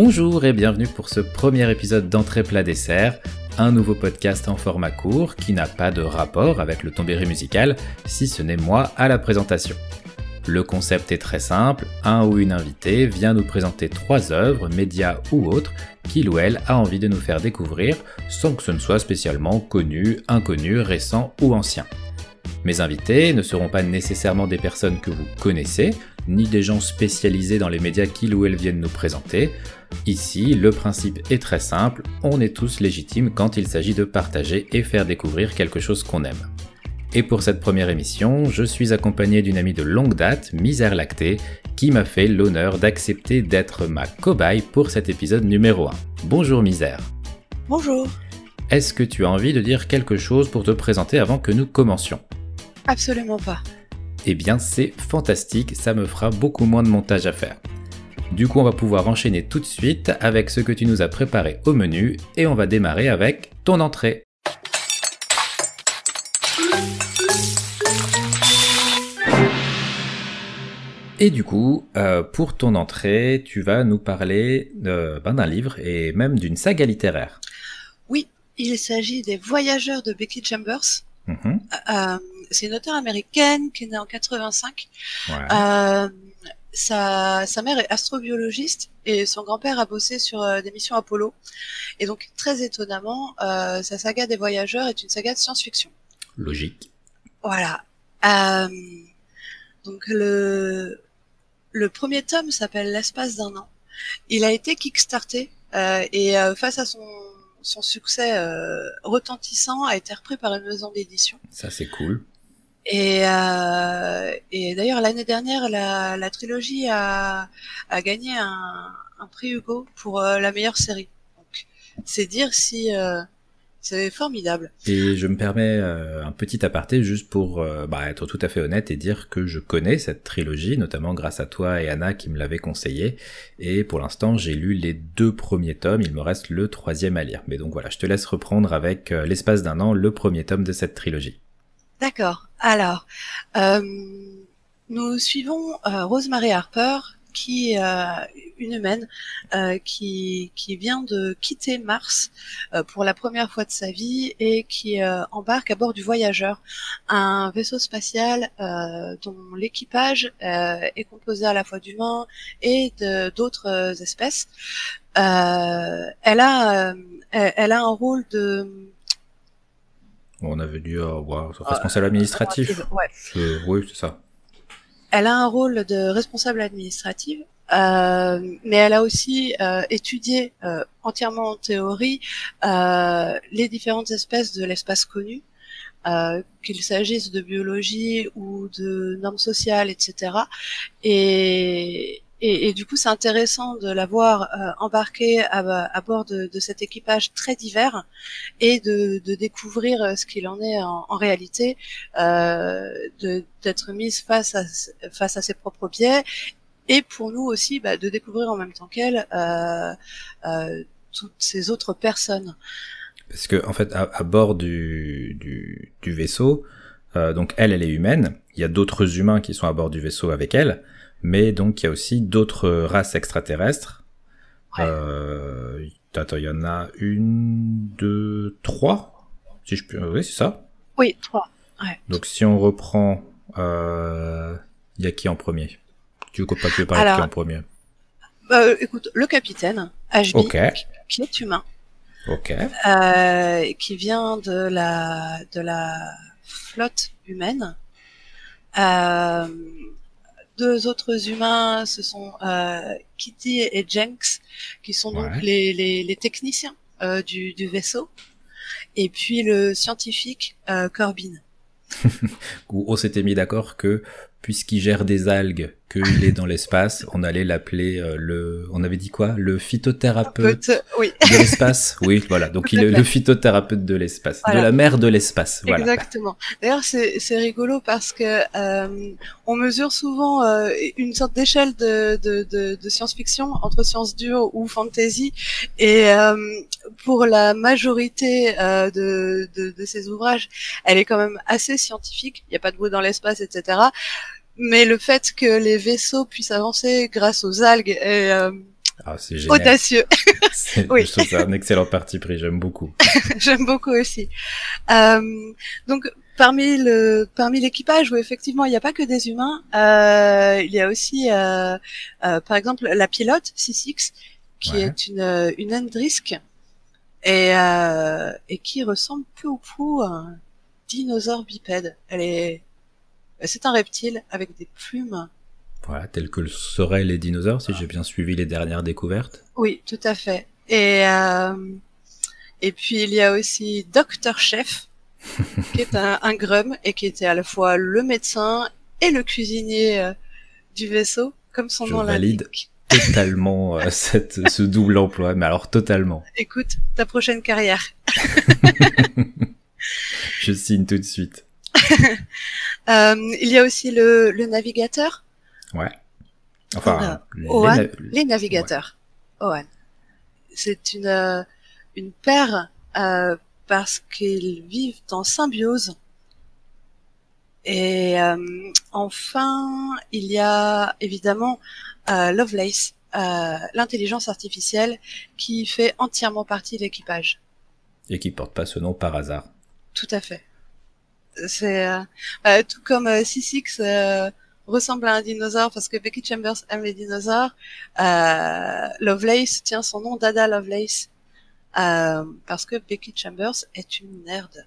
Bonjour et bienvenue pour ce premier épisode d'Entrée plat dessert, un nouveau podcast en format court qui n'a pas de rapport avec le tombéry musical, si ce n'est moi à la présentation. Le concept est très simple, un ou une invitée vient nous présenter trois œuvres, médias ou autres, qu'il ou elle a envie de nous faire découvrir, sans que ce ne soit spécialement connu, inconnu, récent ou ancien. Mes invités ne seront pas nécessairement des personnes que vous connaissez, ni des gens spécialisés dans les médias qu'ils ou elles viennent nous présenter. Ici, le principe est très simple, on est tous légitimes quand il s'agit de partager et faire découvrir quelque chose qu'on aime. Et pour cette première émission, je suis accompagné d'une amie de longue date, Misère Lactée, qui m'a fait l'honneur d'accepter d'être ma cobaye pour cet épisode numéro 1. Bonjour Misère. Bonjour. Est-ce que tu as envie de dire quelque chose pour te présenter avant que nous commencions? Absolument pas. Eh bien c'est fantastique, ça me fera beaucoup moins de montage à faire. Du coup on va pouvoir enchaîner tout de suite avec ce que tu nous as préparé au menu et on va démarrer avec ton entrée. Et du coup, euh, pour ton entrée, tu vas nous parler ben, d'un livre et même d'une saga littéraire. Oui, il s'agit des Voyageurs de Becky Chambers. Mhm. Euh, c'est une auteure américaine qui est née en 85. Ouais. Sa, sa mère est astrobiologiste et son grand-père a bossé sur euh, des missions Apollo. Et donc, très étonnamment, euh, sa saga des Voyageurs est une saga de science-fiction. Logique. Voilà. Euh, donc le le premier tome s'appelle L'espace d'un an. Il a été kickstarté euh, et euh, face à son son succès euh, retentissant a été repris par une maison d'édition. Ça c'est cool. Et, euh, et d'ailleurs l'année dernière la, la trilogie a, a gagné un, un prix Hugo pour euh, la meilleure série. Donc c'est dire si euh, c'est formidable. Et je me permets euh, un petit aparté juste pour euh, bah, être tout à fait honnête et dire que je connais cette trilogie, notamment grâce à toi et Anna qui me l'avaient conseillé. Et pour l'instant, j'ai lu les deux premiers tomes, il me reste le troisième à lire. Mais donc voilà, je te laisse reprendre avec l'espace d'un an le premier tome de cette trilogie. D'accord. Alors, euh, nous suivons euh, Rosemary Harper, qui est euh, une humaine euh, qui, qui vient de quitter Mars euh, pour la première fois de sa vie et qui euh, embarque à bord du Voyageur, un vaisseau spatial euh, dont l'équipage euh, est composé à la fois d'humains et d'autres espèces. Elle a, elle a un rôle de On avait dit euh, ouais, responsable administratif. Ouais. Oui, c'est ça. Elle a un rôle de responsable administrative, euh, mais elle a aussi euh, étudié euh, entièrement en théorie euh, les différentes espèces de l'espace connu, euh, qu'il s'agisse de biologie ou de normes sociales, etc. Et, et, du coup, c'est intéressant de la voir euh, embarquée à, bord de, cet équipage très divers et de, découvrir euh, ce qu'il en est en, réalité, euh, d'être mise face à, ses propres biais et pour nous aussi bah, de découvrir en même temps qu'elle euh, euh, toutes ces autres personnes. Parce que en fait, à, bord du, du, du vaisseau, euh, donc elle, elle est humaine. Il y a d'autres humains qui sont à bord du vaisseau avec elle, mais donc il y a aussi d'autres races extraterrestres. Ouais. Euh, attends, il y en a une, deux, trois. Si je peux, oui, c'est ça. Oui, trois. Donc si on reprend, euh, il y a qui en premier? Tu veux pas tu veux parler de qui en premier? Euh, écoute, le capitaine, Ashby, Ok. qui est humain, Ok. euh, qui vient de la de la flotte humaine. Euh, deux autres humains, ce sont euh, Kitty et Jenks, qui sont donc Ouais. les, les, les techniciens euh, du, du vaisseau. Et puis le scientifique euh, Corbin. Où on s'était mis d'accord que puisqu'il gère des algues, qu'il est dans l'espace, on allait l'appeler euh, le. On avait dit quoi? Le phytothérapeute Peut- oui, de l'espace? Oui, voilà. Donc il est le phytothérapeute de l'espace, Voilà. de la mer de l'espace. Voilà. exactement. D'ailleurs, c'est c'est rigolo parce que euh, on mesure souvent euh, une sorte d'échelle de, de, de, de science-fiction entre science dure ou fantasy, et euh, pour la majorité euh, de, de, de ces ouvrages, elle est quand même assez scientifique. Il n'y a pas de bruit dans l'espace, etc. Mais le fait que les vaisseaux puissent avancer grâce aux algues et, euh, Ah, c'est audacieux. oui. Je trouve ça un excellent parti pris, j'aime beaucoup. j'aime beaucoup aussi. Euh, donc, parmi le parmi l'équipage où effectivement il n'y a pas que des humains, euh, il y a aussi euh, euh, par exemple la pilote C6 qui est une une Endrisk et euh, et qui ressemble peu ou prou à un dinosaure bipède. Elle est c'est un reptile avec des plumes voilà, tels que le seraient les dinosaures, si j'ai bien suivi les dernières découvertes. Oui, tout à fait. Et, euh, et puis il y a aussi Docteur Chef, qui est un, un, grum et qui était à la fois le médecin et le cuisinier euh, du vaisseau, comme son nom l'indique. totalement euh, cette, ce double emploi, mais alors totalement. Écoute, ta prochaine carrière. Je signe tout de suite. euh, il y a aussi le, le navigateur Ouais. Enfin, les, les, navigateurs. Ouais. C'est une, euh, une paire euh, parce qu'ils vivent en symbiose. Et euh, enfin, il y a évidemment euh, Lovelace, l'intelligence artificielle, qui fait entièrement partie de l'équipage. Et qui porte pas ce nom par hasard. Tout à fait. C'est euh, tout comme C6 ressemble à un dinosaure parce que Becky Chambers aime les dinosaures. Euh, Lovelace tient son nom d'Ada Lovelace euh, parce que Becky Chambers est une nerd.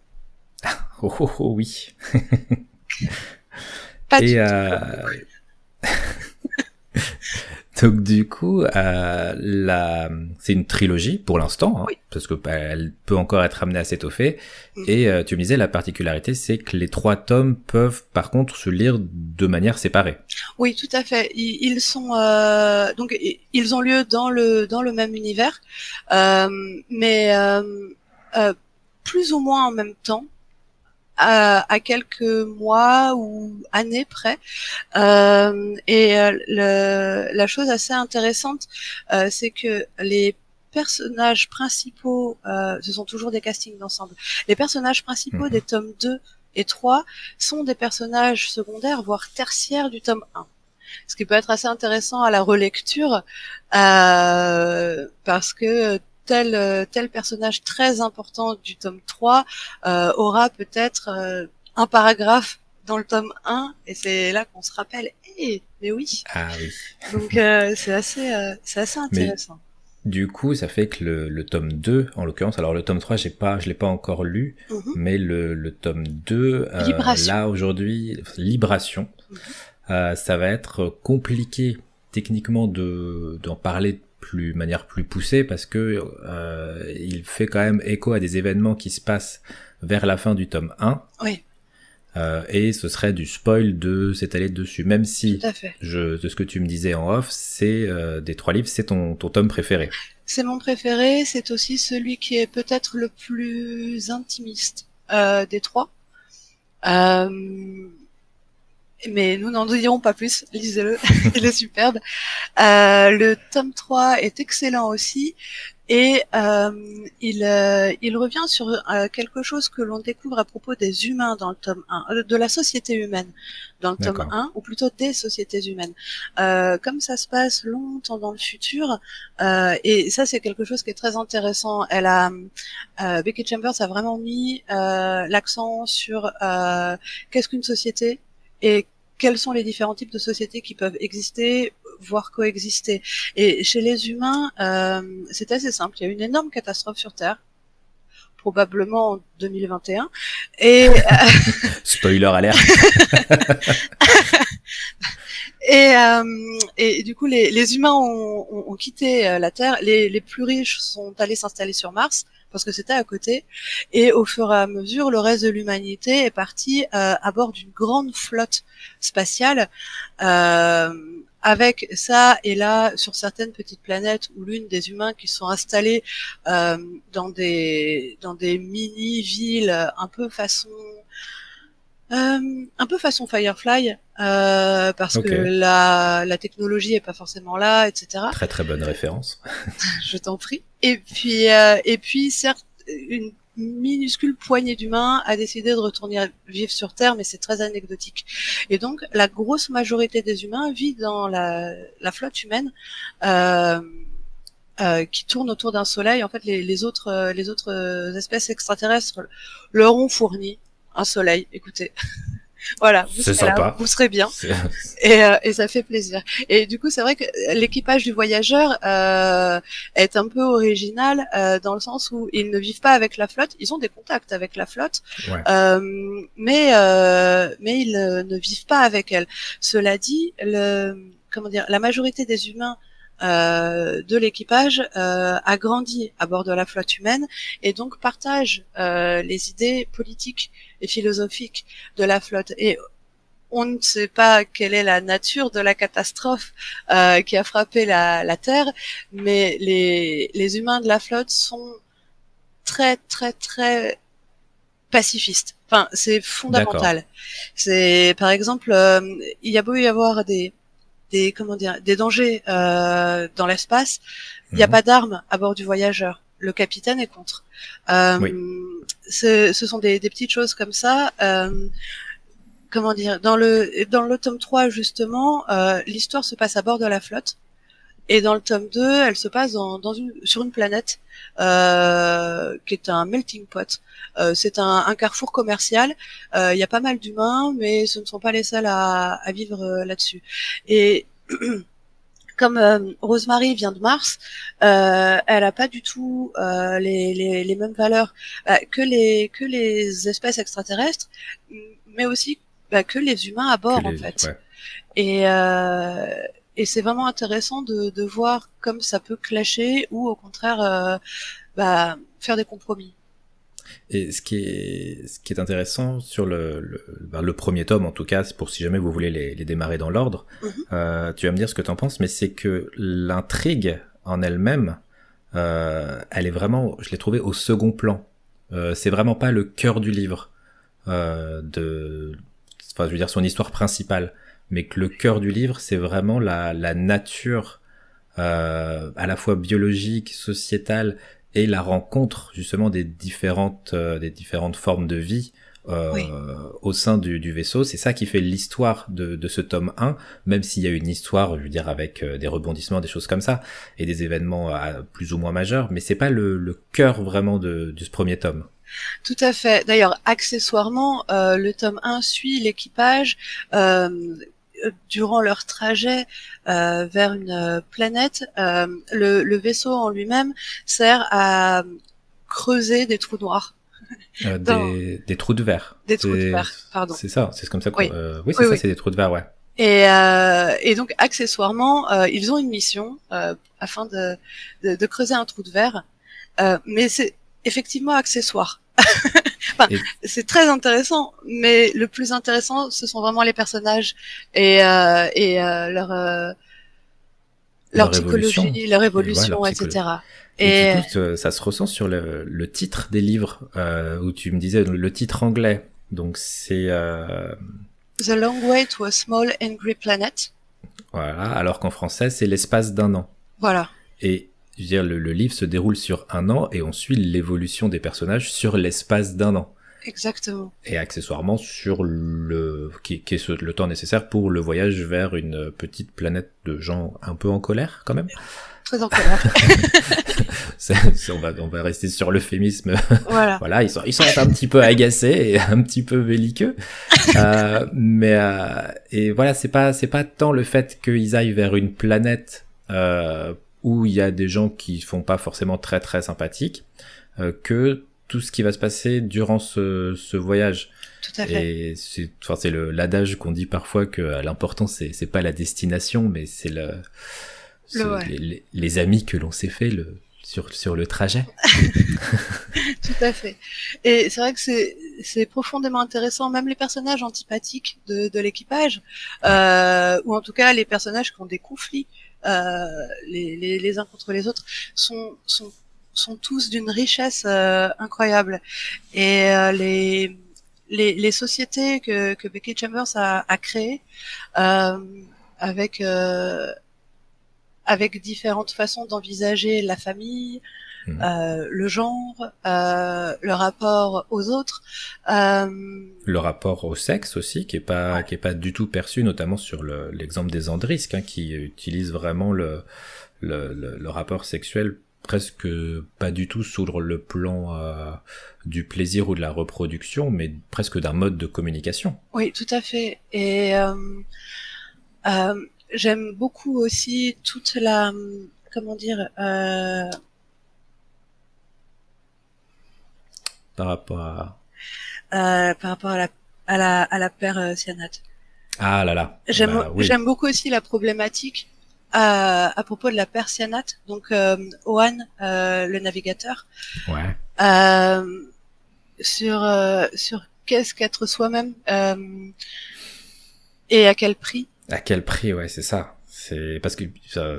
oh, oh, oh oui. Pas du tout. Euh, Donc du coup, euh, la... c'est une trilogie pour l'instant, hein, parce que bah, elle peut encore être amenée à s'étoffer. Et euh, tu me disais la particularité, c'est que les trois tomes peuvent par contre se lire de manière séparée. Oui, tout à fait. Ils, sont euh, donc ils ont lieu dans le dans le même univers, euh, mais euh, plus ou moins en même temps à, quelques mois ou années près. Euh, et euh, le, la chose assez intéressante, euh, c'est que les personnages principaux, euh, ce sont toujours des castings d'ensemble, les personnages principaux mhm. des tomes 2 et 3 sont des personnages secondaires, voire tertiaires du tome 1 ce qui peut être assez intéressant à la relecture euh, parce que tel euh, tel personnage très important du tome 3 euh, aura peut-être euh, un paragraphe dans le tome 1 et c'est là qu'on se rappelle mais oui ah oui donc c'est assez c'est assez intéressant du coup, ça fait que le, le tome 2, en l'occurrence, alors le tome 3, j'ai pas, je l'ai pas encore lu, mhm. mais le, le tome 2, là aujourd'hui, Libration, mhm. ça va être compliqué techniquement de d'en parler plus manière plus poussée parce que euh, il fait quand même écho à des événements qui se passent vers la fin du tome 1. Oui. Euh, et ce serait du spoil de s'étaler dessus, même si je, de ce que tu me disais en off, c'est euh, des trois livres, c'est ton, ton tome préféré. C'est mon préféré, c'est aussi celui qui est peut-être le plus intimiste euh, des trois. Euh, mais nous n'en dirons pas plus, lisez-le, il est superbe. Euh, le tome 3 est excellent aussi, et euh, il, euh, il revient sur euh, quelque chose que l'on découvre à propos des humains dans le tome 1, euh, de la société humaine dans le tome 1, ou plutôt des sociétés humaines. comme ça se passe longtemps dans le futur, et ça c'est quelque chose qui est très intéressant. Elle a, Becky Chambers a vraiment mis l'accent sur qu'est-ce qu'une société? Et quels sont les différents types de sociétés qui peuvent exister, voire coexister? Et chez les humains, euh, c'est assez simple. Il y a une énorme catastrophe sur Terre, probablement en 2021. Et euh, spoiler alert. et, euh, et du coup, les, les humains ont, ont, ont quitté euh, la Terre. Les, les plus riches sont allés s'installer sur Mars parce que c'était à côté. Et au fur et à mesure, le reste de l'humanité est parti euh, à bord d'une grande flotte spatiale. Euh, avec ça et là sur certaines petites planètes ou l'une des humains qui sont installés euh, dans des dans des mini villes un peu façon un peu façon Firefly, euh, parce que la, la technologie est pas forcément là, etc. Très très bonne référence. Je t'en prie. Et puis euh, et puis certes une minuscule poignée d'humains a décidé de retourner vivre sur Terre, mais c'est très anecdotique. Et donc la grosse majorité des humains vit dans la, la flotte humaine. Euh, euh, qui tournent autour d'un soleil. En fait, les, les autres, euh, les autres euh, espèces extraterrestres leur ont fourni un soleil. Écoutez, voilà, vous C'est serez, là, sympa. vous serez bien. Et, euh, et ça fait plaisir. Et du coup, c'est vrai que l'équipage du voyageur euh, est un peu original euh, dans le sens où ils ne vivent pas avec la flotte. Ils ont des contacts avec la flotte, Ouais. mais mais ils ne vivent pas avec elle. Cela dit, le comment dire, la majorité des humains euh, de l'équipage euh, a grandi à bord de la flotte humaine et donc partage euh, les idées politiques et philosophiques de la flotte. Et on ne sait pas quelle est la nature de la catastrophe euh, qui a frappé la, la Terre, mais les, les humains de la flotte sont très très très pacifistes. Enfin, c'est fondamental. C'est par exemple, euh, il y a beau y avoir des des comment dire des dangers euh, dans l'espace, il n'y a Mhm. pas d'armes à bord du voyageur. Le capitaine est contre. Euh, Oui. ce, ce sont des, des petites choses comme ça. Euh, comment dire Dans le dans le tome 3 justement, euh, l'histoire se passe à bord de la flotte. Et dans le tome 2, elle se passe dans, dans une, sur une planète euh, qui est un melting pot. Euh, c'est un, un carrefour commercial. Euh, Il y a pas mal d'humains, mais ce ne sont pas les seuls à, à vivre euh, là-dessus. Et comme euh, Rosemary vient de Mars, euh, elle a pas du tout euh, les, les, les mêmes valeurs euh, que les que les espèces extraterrestres, mais aussi bah, que les humains à bord en fait. ouais. Et euh, et c'est vraiment intéressant de, de voir comme ça peut clasher ou au contraire euh, bah, faire des compromis. Et ce qui est, ce qui est intéressant sur le, le, ben, le premier tome, en tout cas, c'est pour si jamais vous voulez les, les démarrer dans l'ordre, Mhm. euh, tu vas me dire ce que tu en penses, mais c'est que l'intrigue en elle-même, euh, elle est vraiment, je l'ai trouvée au second plan. Euh, c'est vraiment pas le cœur du livre, de, enfin, je veux dire son histoire principale, mais que le cœur du livre, c'est vraiment la, la nature, euh, à la fois biologique, sociétale, et la rencontre justement des différentes euh, des différentes formes de vie euh, Oui. au sein du, du vaisseau. C'est ça qui fait l'histoire de, de ce tome 1, même s'il y a une histoire, je veux dire, avec euh, des rebondissements, des choses comme ça, et des événements euh, plus ou moins majeurs, mais c'est pas le, le cœur vraiment de, de ce premier tome. Tout à fait. D'ailleurs, accessoirement, euh, le tome 1 suit l'équipage euh, durant leur trajet euh, vers une euh, planète. Euh, le, le vaisseau en lui-même sert à creuser des trous noirs, Euh, Dans- des, des trous de verre. des trous de verre, pardon. C'est ça, c'est comme ça qu'on... Oui. euh, oui, c'est Oui, ça, oui. c'est des trous de verre, ouais. Et, euh, et donc, accessoirement, euh, ils ont une mission euh, afin de, de, de creuser un trou de verre, Euh, mais c'est effectivement accessoire. enfin, Et- c'est très intéressant, mais le plus intéressant, ce sont vraiment les personnages et, euh, et euh, leur euh, leur, Leur évolution. psychologie, leur évolution, leur etc. Et, Et, du coup, ça- se ressent sur le, le titre des livres, euh, où tu me disais le titre anglais. Donc c'est... The Long Way to a Small Angry Planet. voilà, alors qu'en français, c'est l'espace d'un an. Voilà. Et je veux dire, le, le livre se déroule sur un an et on suit l'évolution des personnages sur l'espace d'un an. Exactement. Et accessoirement sur le qui, qui est ce- le temps nécessaire pour le voyage vers une petite planète de gens un peu en colère quand même. Très en colère. On va on va rester sur l'euphémisme. voilà. voilà, ils sont ils sont un petit peu agacés et un petit peu belliqueux. Euh, mais euh, et voilà, c'est pas c'est pas tant le fait qu'ils aillent vers une planète euh, où il y a des gens qui font pas forcément très très sympathiques euh, que tout ce qui va se passer durant ce, ce voyage. Tout à fait. Et c'est, enfin, c'est l'adage qu'on dit parfois que euh, l'important c'est, c'est pas la destination, mais c'est le, ouais. les, amis que l'on s'est fait le, sur, sur le trajet. Tout à fait. Et c'est vrai que c'est c'est profondément intéressant, même les personnages antipathiques de, de l'équipage, euh, ou en tout cas les personnages qui ont des conflits les, les, les uns contre les autres, sont sont sont tous d'une richesse euh, incroyable. Et euh, les, les les sociétés que que Becky Chambers a, a créées euh, avec euh, avec différentes façons d'envisager la famille, Mhm. euh, le genre, euh, le rapport aux autres. Euh, Le rapport au sexe aussi, qui est pas, qui est pas du tout perçu, notamment sur le, l'exemple des Andrisques, hein, qui utilise vraiment le, le, le, rapport sexuel presque pas du tout sur le plan euh, du plaisir ou de la reproduction, mais presque d'un mode de communication. Oui, tout à fait. Et euh, euh, j'aime beaucoup aussi toute la, comment dire, par rapport à, euh, par rapport à la, à la, à la paire cyanate. Ah là là. J'aime, bah j'aime beaucoup aussi la problématique à, à propos de la persianate, donc euh, euh, le navigateur, ouais. euh, sur euh, sur qu'est-ce qu'être soi-même euh, et à quel prix? À quel prix, ouais, c'est ça. C'est parce que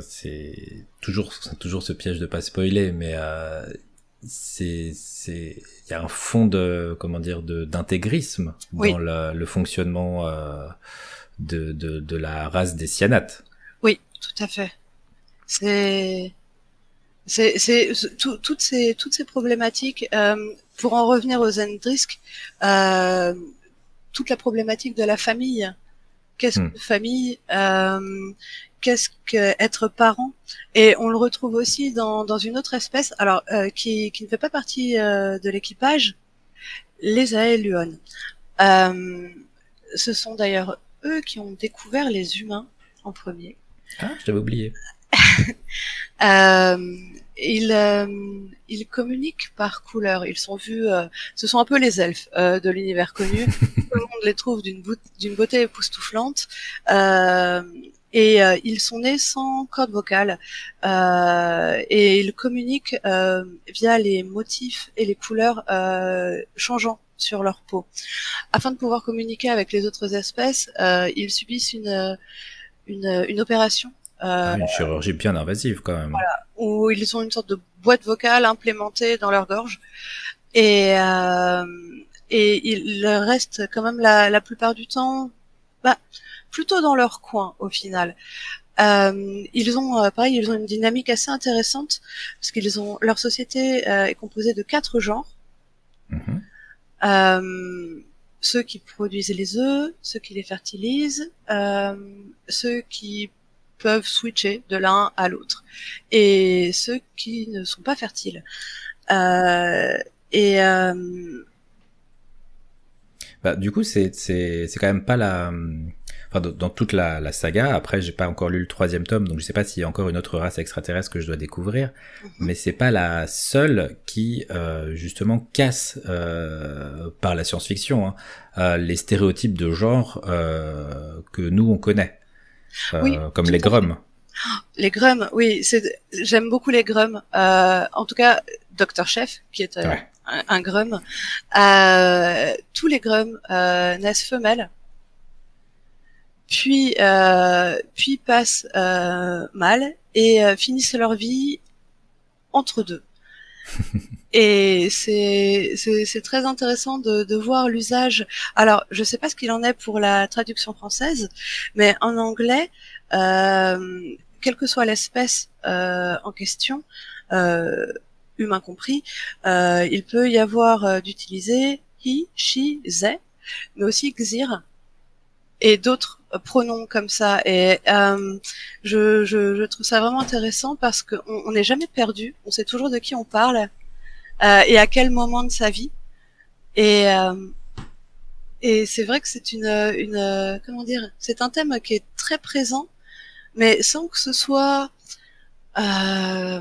c'est toujours toujours ce piège de pas spoiler, mais euh, c'est c'est il y a un fond de comment dire de d'intégrisme dans le, le, fonctionnement de, de de la race des cyanates. Oui, tout à fait. C'est c'est c'est toutes ces toutes ces problématiques euh, pour en revenir aux Zendrisk, euh, toute la problématique de la famille. Qu'est-ce hmm. que famille euh, Qu'est-ce que être parent Et on le retrouve aussi dans, dans une autre espèce, alors euh, qui, qui ne fait pas partie euh, de l'équipage, les Aeluon. Euh, ce sont d'ailleurs eux qui ont découvert les humains en premier. Ah, je t'avais oublié. ils, ils communiquent par couleur. Ils sont vus, ce sont un peu les elfes de l'univers connu. Tout le monde les trouve d'une beauté époustouflante. Euh, et ils sont nés sans corde vocale et ils communiquent via les motifs et les couleurs changeants sur leur peau. Afin de pouvoir communiquer avec les autres espèces, ils subissent une une, une opération. Euh, ah, une chirurgie bien invasive quand même. Voilà, où ils ont une sorte de boîte vocale implémentée dans leur gorge et euh, et ils restent quand même la, la plupart du temps, bah, plutôt dans leur coin au final. Euh, ils ont, euh, pareil, ils ont une dynamique assez intéressante parce qu'ils ont leur société euh, est composée de quatre genres. Mm ceux qui produisent les œufs, ceux qui les fertilisent, euh, ceux qui peuvent switcher de l'un à l'autre, et ceux qui ne sont pas fertiles. Euh, et euh, bah, du coup, c'est c'est c'est quand même pas la dans, toute la, saga. Après, j'ai pas encore lu le troisième tome, donc je sais pas s'il y a encore une autre race extraterrestre que je dois découvrir. Mhm. Mais c'est pas la seule qui euh, justement casse euh, par la science-fiction hein, euh, les stéréotypes de genre que nous on connaît, comme les grums. Les grums, oui, j'aime beaucoup les grums. en tout cas, Docteur Chef, qui est un, un, grum. tous les grums naissent femelles puis euh, puis passent euh, mal et euh, finissent leur vie entre deux. et c'est c'est très intéressant de, de voir l'usage. Alors je sais pas ce qu'il en est pour la traduction française, mais en anglais, euh, quelle que soit l'espèce euh, en question, euh, humain compris, euh, il peut y avoir d'utiliser he, she, they, mais aussi xir et d'autres pronoms comme ça. Et euh, je, je, je, trouve ça vraiment intéressant parce qu'on n'est jamais perdu. On sait toujours de qui on parle euh, et à quel moment de sa vie. Et euh, et c'est vrai que c'est une, une comment dire, c'est un thème qui est très présent, mais sans que ce soit euh,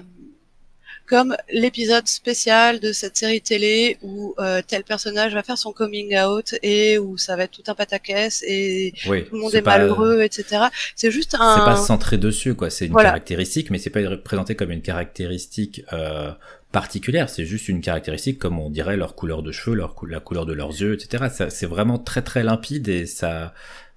comme l'épisode spécial de cette série télé où euh, tel personnage va faire son coming out et où ça va être tout un pataquès et tout le monde est, malheureux, etc. C'est juste un. C'est pas centré dessus, quoi. C'est une caractéristique, mais c'est pas présenté comme une caractéristique euh, particulière. C'est juste une caractéristique, comme on dirait leur couleur de cheveux, leur la couleur de leurs yeux, etc. C'est vraiment très très limpide et ça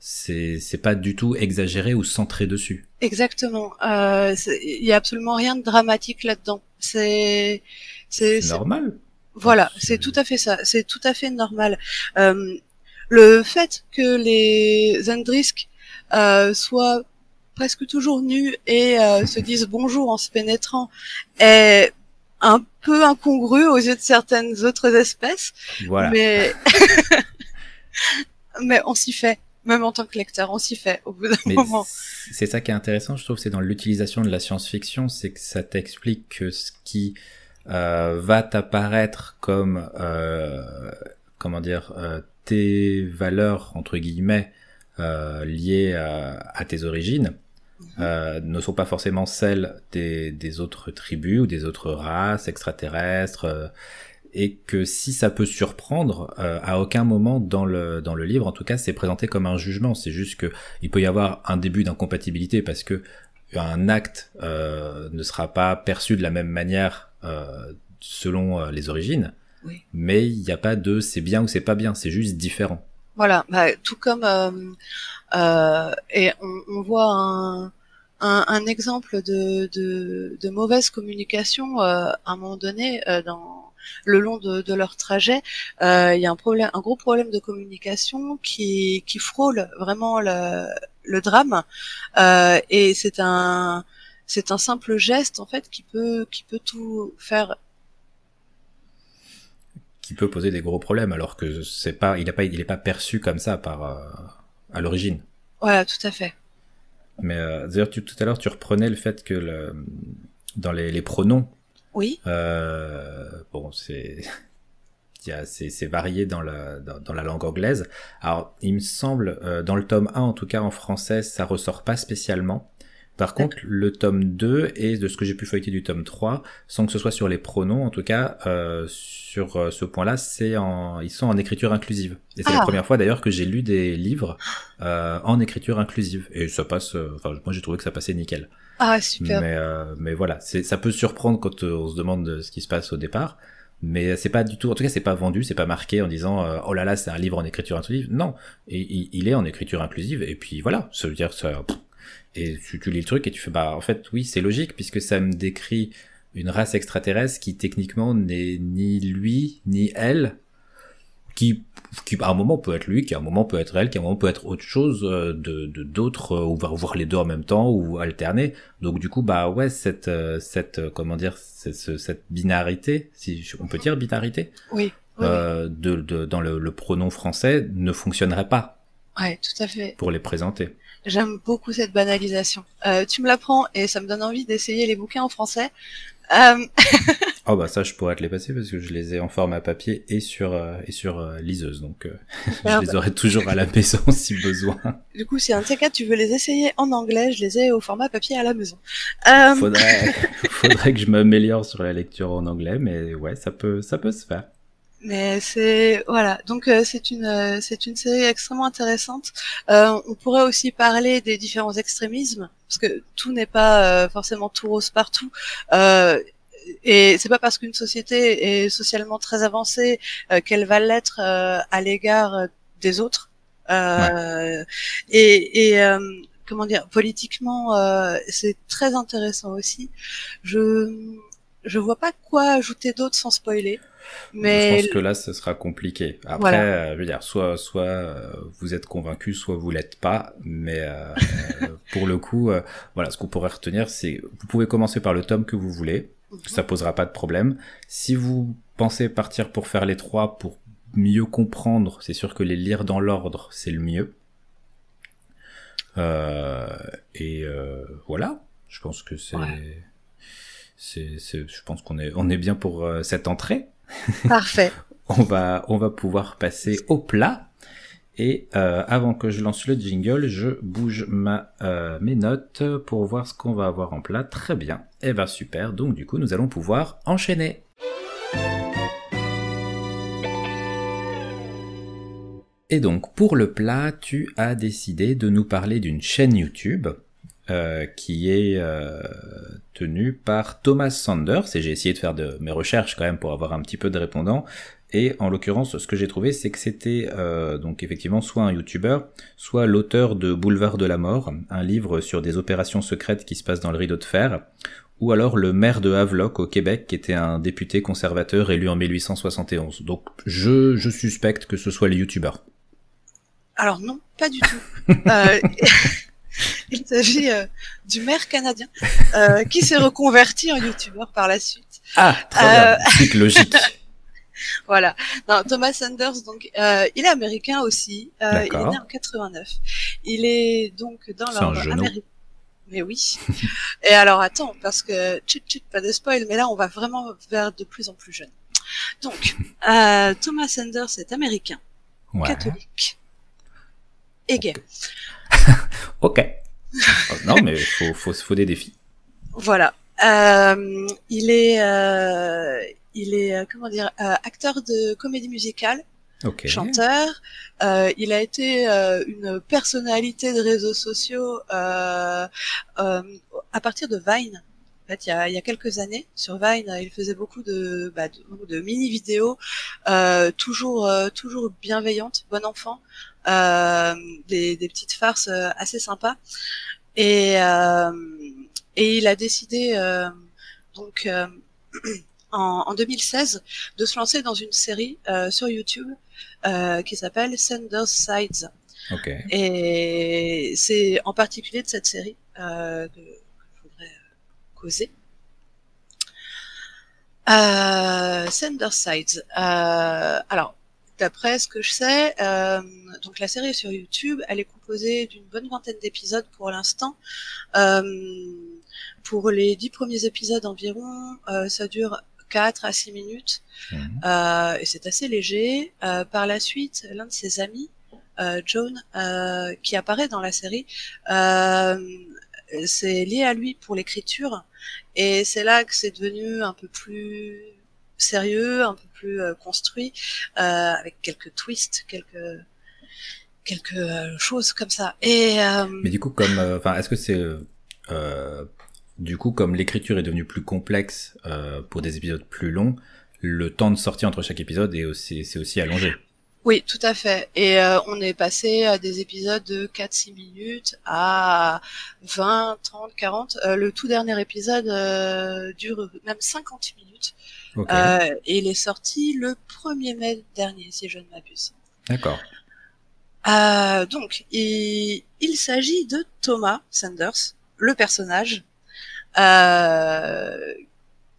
c'est pas du tout exagéré ou centré dessus. Exactement. Euh, il y a absolument rien de dramatique là-dedans. C'est c'est normal. Voilà, c'est tout à fait ça. C'est tout à fait normal. Euh, le fait que les Zendrisk euh, soient presque toujours nus et euh, se disent bonjour en se pénétrant est un peu incongru aux yeux de certaines autres espèces. Voilà. Mais mais on s'y fait même en tant que lecteur, on s'y fait au bout d'un moment. C'est ça qui est intéressant, je trouve, c'est dans l'utilisation de la science-fiction, c'est que ça t'explique que ce qui euh, va t'apparaître comme, euh, comment dire, euh, tes valeurs entre guillemets liées à, à, tes origines. Mhm. ne sont pas forcément celles des, des, autres tribus ou des autres races extraterrestres et que si ça peut surprendre, euh, à aucun moment dans le dans le livre, en tout cas, c'est présenté comme un jugement. C'est juste que il peut y avoir un début d'incompatibilité parce que un acte euh, ne sera pas perçu de la même manière euh, selon les origines. Oui. Mais il n'y a pas de c'est bien ou c'est pas bien, c'est juste différent. Voilà, bah, tout comme et on, on voit un, un, un, exemple de, de, de mauvaise communication à un moment donné dans le long de, leur trajet, euh, il y a un problème, un gros problème de communication qui, qui frôle vraiment le, le drame. Euh, et c'est un, c'est un simple geste en fait qui peut, qui peut tout faire qui peut poser des gros problèmes alors que c'est pas il est pas il est pas perçu comme ça par euh, à l'origine. Voilà, tout à fait. Mais euh, d'ailleurs tout à l'heure tu reprenais le fait que le, dans les, les pronoms oui. Euh, bon, c'est c'est varié dans la, dans, la langue anglaise. Alors, il me semble, euh, dans le tome 1, en tout cas en français, ça ressort pas spécialement. Par contre, le tome 2 et de ce que j'ai pu feuilleter du tome 3, sans que ce soit sur les pronoms, en tout cas, euh, sur euh, ce point-là, c'est en, ils sont en écriture inclusive. Et c'est la ah. première fois d'ailleurs que j'ai lu des livres en écriture inclusive. Et ça passe, enfin, moi j'ai trouvé que ça passait nickel. Ah, super. Mais, euh, mais voilà, ça peut surprendre quand euh, on se demande ce qui se passe au départ. Mais c'est pas du tout, en tout cas, c'est pas vendu, c'est pas marqué en disant euh, oh là là, c'est un livre en écriture inclusive. Non, et, il, est en écriture inclusive. Et puis voilà, ça veut dire ça. Et tu, tu lis le truc et tu fais bah en fait oui, c'est logique puisque ça me décrit une race extraterrestre qui techniquement n'est ni lui ni elle, qui qui à un moment peut être lui, qui à un moment peut être elle, qui à un moment peut être autre chose euh, de d'autres euh, ou voir les deux en même temps ou alterner. Donc du coup bah ouais cette euh, cette comment dire cette, cette binarité, si on peut dire binarité, oui, de, de, dans le, le, pronom français ne fonctionnerait pas. Ouais, tout à fait. Pour les présenter. J'aime beaucoup cette banalisation. Euh, tu me l'apprends et ça me donne envie d'essayer les bouquins en français. Euh... oh bah ça je pourrais te les passer parce que je les ai en format papier et sur euh, et sur euh, liseuse donc euh, je les aurai toujours à la maison si besoin. Du coup si un de ces cas tu veux les essayer en anglais je les ai au format papier à la maison. Faudrait faudrait que je m'améliore sur la lecture en anglais mais ouais ça peut ça peut se faire. Mais c'est voilà, donc c'est une c'est une série extrêmement intéressante. Euh, on pourrait aussi parler des différents extrémismes parce que tout n'est pas forcément tout rose partout. Euh, et c'est pas parce qu'une société est socialement très avancée euh, qu'elle va l'être euh, à l'égard euh, des autres. Et, et comment dire, politiquement, c'est très intéressant aussi. Je je vois pas quoi ajouter d'autre sans spoiler. Mais je pense que là, ce sera compliqué. Après, je veux dire, soit, soit vous êtes convaincu, soit vous l'êtes pas. Mais pour le coup, voilà, ce qu'on pourrait retenir, c'est vous pouvez commencer par le tome que vous voulez ça posera pas de problème. Si vous pensez partir pour faire les trois pour mieux comprendre, c'est sûr que les lire dans l'ordre, c'est le mieux. Euh, et euh, voilà, je pense que c'est, c'est, je pense qu'on est, on est bien pour euh, cette entrée. Parfait. on va, on va pouvoir passer au plat. Et euh, avant que je lance le jingle, je bouge ma, euh, mes notes pour voir ce qu'on va avoir en plat. Très bien. Eh ben super. Donc du coup, nous allons pouvoir enchaîner. Et donc pour le plat, tu as décidé de nous parler d'une chaîne YouTube euh, qui est tenue par Thomas Sanders, et j'ai essayé de faire de mes recherches quand même pour avoir un petit peu de répondants, et en l'occurrence, ce que j'ai trouvé, c'est que c'était euh, donc effectivement soit un YouTuber, soit l'auteur de Boulevard de la Mort, un livre sur des opérations secrètes qui se passent dans le rideau de fer, ou alors le maire de Havelock au Québec, qui était un député conservateur élu en 1871. Donc je, je suspecte que ce soit les YouTubers. Alors non, pas du tout. euh, il s'agit euh, du maire canadien euh, qui s'est reconverti en YouTuber par la suite. Ah, très bien. Logique. voilà. Non, Thomas Sanders, donc, euh, il est américain aussi. Euh, il est né en 89. Il est donc dans l'ordre américain. Mais oui. Et alors attends, parce que chut chut, pas de spoil, mais là on va vraiment vers de plus en plus jeune. Donc, euh, Thomas Sanders est américain, catholique et gay. ok. Non, mais faut, faut, faut des défis. Voilà. Euh, il est, euh, il est, euh, comment dire, euh, acteur de comédie musicale, okay. chanteur. Euh, il a été une personnalité de réseaux sociaux à partir de Vine. En fait, il y a, il y a quelques années, sur Vine, il faisait beaucoup de, bah, de, de mini vidéos, toujours, toujours bienveillantes, bon enfant, des, des, petites farces assez sympas. Et et il a décidé euh, donc euh, en, en, 2016 de se lancer dans une série euh, sur YouTube qui s'appelle Sanders Sides. Okay. Et c'est en particulier de cette série que, que, je voudrais causer. Euh, Sanders Sides. Euh, alors, d'après ce que je sais, euh, donc la série est sur YouTube. Elle est composée d'une bonne vingtaine d'épisodes pour l'instant. Euh, pour les dix premiers épisodes environ, euh, ça dure 4 à 6 minutes mhm. euh, et c'est assez léger. Euh, par la suite, l'un de ses amis, euh, John, euh, qui apparaît dans la série, c'est lié à lui pour l'écriture et c'est là que c'est devenu un peu plus sérieux, un peu plus construit, avec quelques twists, quelques quelque chose comme ça. Et mais du coup, comme, enfin, est-ce que c'est du coup, comme l'écriture est devenue plus complexe euh, pour des épisodes plus longs, le temps de sortie entre chaque épisode est aussi, c'est aussi allongé. Oui, tout à fait. Et euh, on est passé à des épisodes de 4-6 minutes à 20, 30, 40. le tout dernier épisode euh, dure même 50 minutes. Euh, et il est sorti le 1er mai dernier, si je ne m'abuse. D'accord. donc, il, il s'agit de Thomas Sanders, le personnage, euh,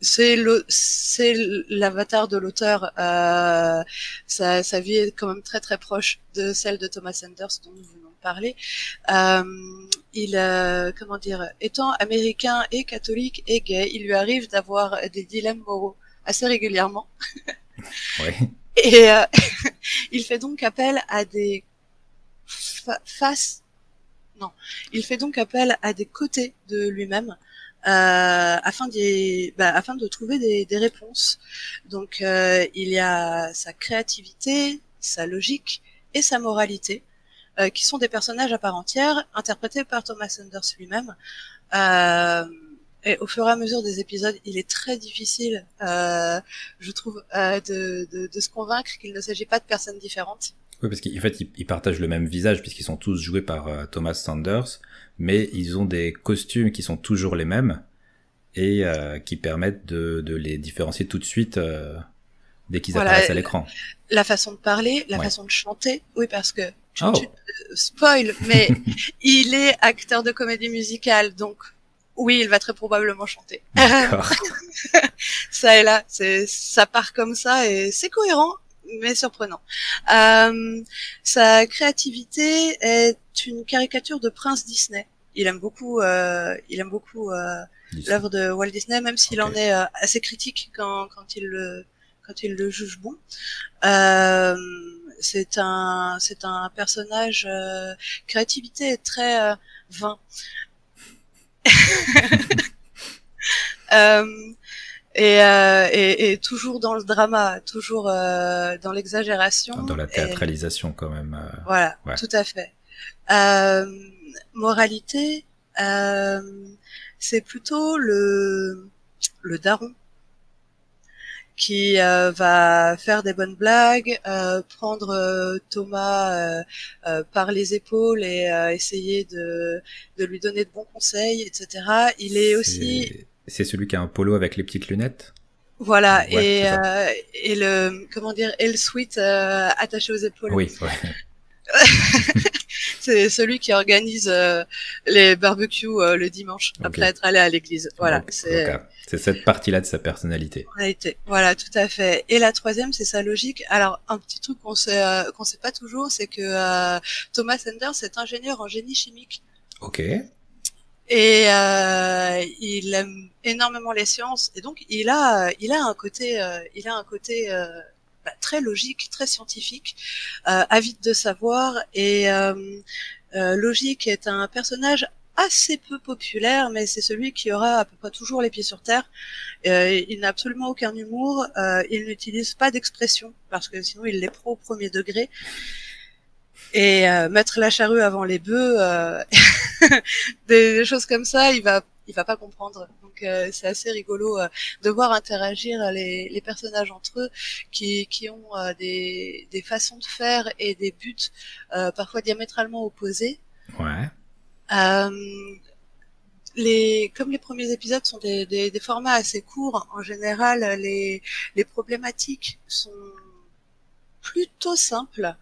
c'est le c'est l'avatar de l'auteur. Euh, sa, sa, vie est quand même très très proche de celle de Thomas Sanders dont nous venons de parler. Euh, il euh, comment dire, étant américain et catholique et gay, il lui arrive d'avoir des dilemmes moraux assez régulièrement. ouais. Et euh, il fait donc appel à des faces. Non, il fait donc appel à des côtés de lui-même euh, afin, bah, afin de trouver des, des réponses. Donc euh, il y a sa créativité, sa logique et sa moralité, euh, qui sont des personnages à part entière, interprétés par Thomas Sanders lui-même. Euh, et au fur et à mesure des épisodes, il est très difficile, euh, je trouve, euh, de, de, de, se convaincre qu'il ne s'agit pas de personnes différentes. Oui, parce qu'en fait, ils, partagent le même visage puisqu'ils sont tous joués par euh, Thomas Sanders, mais ils ont des costumes qui sont toujours les mêmes et euh, qui permettent de, de, les différencier tout de suite euh, dès qu'ils apparaissent à l'écran. La façon de parler, la façon de chanter, oui parce que tu, oh. spoil, mais il est acteur de comédie musicale, donc oui, il va très probablement chanter. ça et là, c'est ça part comme ça et c'est cohérent mais surprenant. Euh, sa créativité est une caricature de Prince Disney. Il aime beaucoup, euh, il aime beaucoup euh, l'œuvre de Walt Disney, même s'il en est euh, assez critique quand, quand il le quand il le juge bon. Euh, c'est un c'est un personnage euh, créativité est très euh, vain. euh, et, euh, et, et, toujours dans le drama, toujours euh, dans l'exagération. Dans la théâtralisation quand même. Euh, voilà, ouais. tout à fait. Euh, moralité, euh, c'est plutôt le le daron qui euh, va faire des bonnes blagues, euh, prendre euh, Thomas par les épaules et essayer de, de lui donner de bons conseils, etc. Il est... aussi c'est celui qui a un polo avec les petites lunettes. Voilà, ouais, et, euh, et le comment dire, et le sweat euh, attaché aux épaules. Oui, ouais. C'est celui qui organise euh, les barbecues le dimanche après être allé à l'église. Voilà. c'est cette partie-là de sa personnalité. Voilà, tout à fait. Et la troisième, c'est sa logique. Alors, un petit truc qu'on sait qu'on sait pas toujours, c'est que Thomas Sanders est ingénieur en génie chimique. Ok. Et il aime énormément les sciences, et donc il a il a un côté il a un côté bah, très logique, très scientifique, euh, avide de savoir. Et euh, euh, Logique est un personnage assez peu populaire, mais c'est celui qui aura à peu près toujours les pieds sur terre. il n'a absolument aucun humour. il n'utilise pas d'expression parce que sinon il les pro au premier degré. Et mettre la charrue avant les bœufs, des, choses comme ça, il va il va pas comprendre. Donc euh, c'est assez rigolo euh, de voir interagir les, les, personnages entre eux qui, qui ont euh, des, des, façons de faire et des buts parfois diamétralement opposés. Ouais. les, comme les premiers épisodes sont des, des, des, formats assez courts, en général, les, les problématiques sont plutôt simples.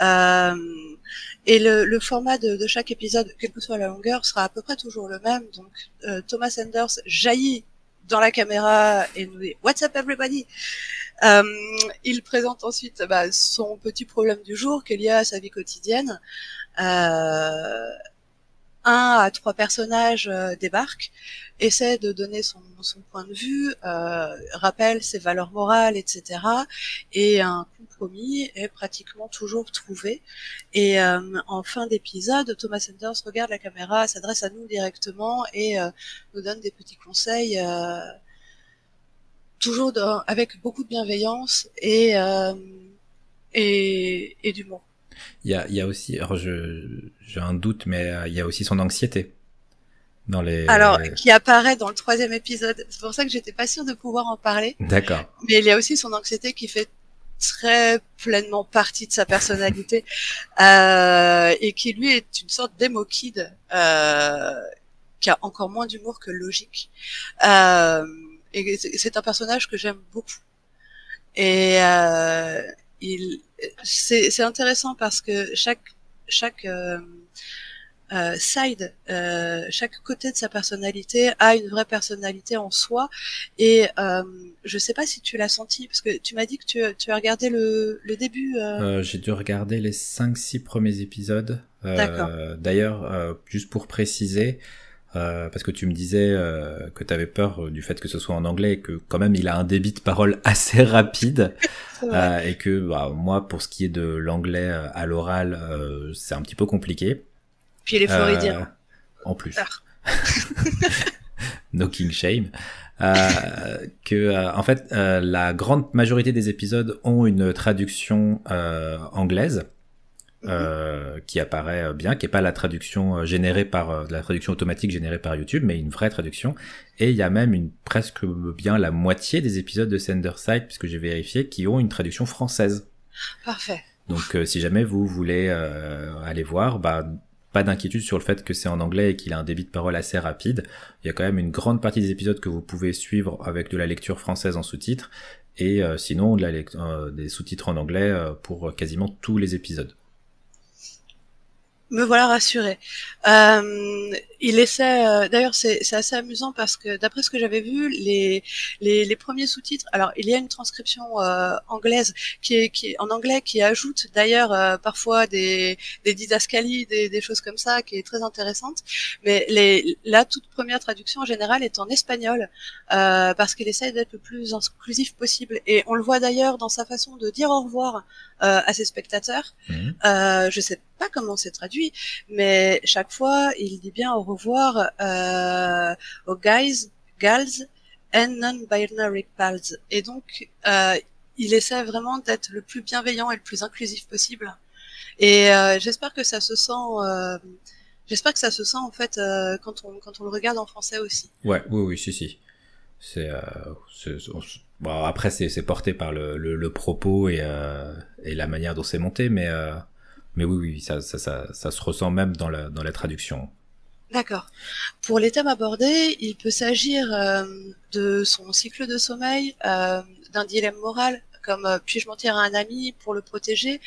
Euh, et le, le format de, de, chaque épisode, quelle que soit la longueur, sera à peu près toujours le même. Donc euh, Thomas Sanders jaillit dans la caméra et nous dit What's up everybody? Euh, Il présente ensuite bah, son petit problème du jour qu'il y a à sa vie quotidienne. Un à trois personnages euh, débarquent, essaie de donner son, point de vue, euh, rappelle ses valeurs morales, etc. Et un compromis est pratiquement toujours trouvé. Et euh, en fin d'épisode, Thomas Sanders regarde la caméra, s'adresse à nous directement et euh, nous donne des petits conseils, toujours avec beaucoup de bienveillance et, et, et d'humour. Il y a, il y a aussi, alors je, j'ai un doute, mais euh, il y a aussi son anxiété. Dans les... Alors, qui apparaît dans le troisième épisode. C'est pour ça que j'étais pas sûre de pouvoir en parler. D'accord. Mais il y a aussi son anxiété qui fait très pleinement partie de sa personnalité euh, et qui lui est une sorte d'émo kid euh, qui a encore moins d'humour que logique. Euh, et c'est un personnage que j'aime beaucoup. Et euh, il, c'est intéressant parce que chaque chaque euh, euh, side, euh, chaque côté de sa personnalité a une vraie personnalité en soi. Et euh, je sais pas si tu l'as senti, parce que tu m'as dit que tu, tu, as regardé le, le début. Euh... J'ai dû regarder les 5-6 premiers épisodes. D'ailleurs, juste pour préciser, euh, parce que tu me disais euh, que tu avais peur du fait que ce soit en anglais et que quand même il a un débit de parole assez rapide euh, et que bah, moi pour ce qui est de l'anglais euh, à l'oral euh, c'est un petit peu compliqué. Puis il est floridien. en plus. no king shame. que en fait la grande majorité des épisodes ont une traduction anglaise euh, qui apparaît bien, qui est pas la traduction euh, générée par euh, la traduction automatique générée par YouTube, mais une vraie traduction. Et il y a même une presque bien la moitié des épisodes de Senderside, puisque j'ai vérifié, qui ont une traduction française. Parfait. Donc si jamais vous voulez aller voir, bah pas d'inquiétude sur le fait que c'est en anglais et qu'il a un débit de parole assez rapide. Il y a quand même une grande partie des épisodes que vous pouvez suivre avec de la lecture française en sous-titres et sinon de la des sous-titres en anglais pour quasiment tous les épisodes me voilà rassuré. Euh, il essaie. Euh, d'ailleurs, c'est assez amusant parce que d'après ce que j'avais vu, les, les, les premiers sous-titres. Alors, il y a une transcription euh, anglaise qui est, qui est en anglais qui ajoute d'ailleurs euh, parfois des, des didascalies, des, des choses comme ça, qui est très intéressante. Mais les, la toute première traduction en général est en espagnol euh, parce qu'il essaie d'être le plus inclusif possible. Et on le voit d'ailleurs dans sa façon de dire au revoir à ses spectateurs. Mmh. je sais pas comment c'est traduit, mais chaque fois il dit bien au revoir euh, aux guys, gals and non-binary pals. Et donc, euh, il essaie vraiment d'être le plus bienveillant et le plus inclusif possible. Et euh, j'espère que ça se sent. Euh, j'espère que ça se sent en fait euh, quand on quand on le regarde en français aussi. Ouais, oui, oui, si, si. C'est bon, après c'est porté par le, le, le propos et, et la manière dont c'est monté, mais mais oui, oui, ça, ça, ça, ça, se ressent même dans la, dans la traduction. D'accord. Pour les thèmes abordés, il peut s'agir euh, de son cycle de sommeil, euh, d'un dilemme moral, comme euh, puis-je mentir à un ami pour le protéger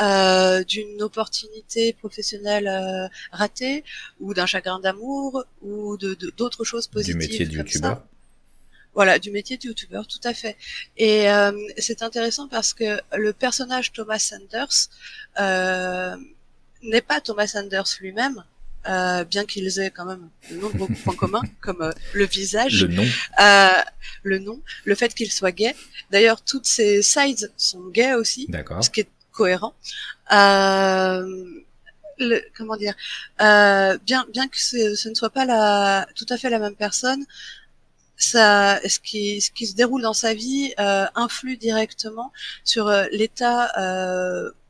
euh, d'une opportunité professionnelle euh, ratée ou d'un chagrin d'amour ou de d'autres choses positives. Du métier de youtubeur. Voilà, du métier de youtubeur, tout à fait. Et c'est intéressant parce que le personnage Thomas Sanders n'est pas Thomas Sanders lui-même, euh, bien qu'ils aient quand même de nombreux points communs, comme euh, le visage, le nom, euh, le nom, le fait qu'ils soient gays. D'ailleurs, toutes ces sides sont gays aussi, ce qui est cohérent. Euh, le, comment dire Bien, bien que ce, ne soit pas la, tout à fait la même personne, ça, ce qui, ce qui se déroule dans sa vie influe directement sur l'état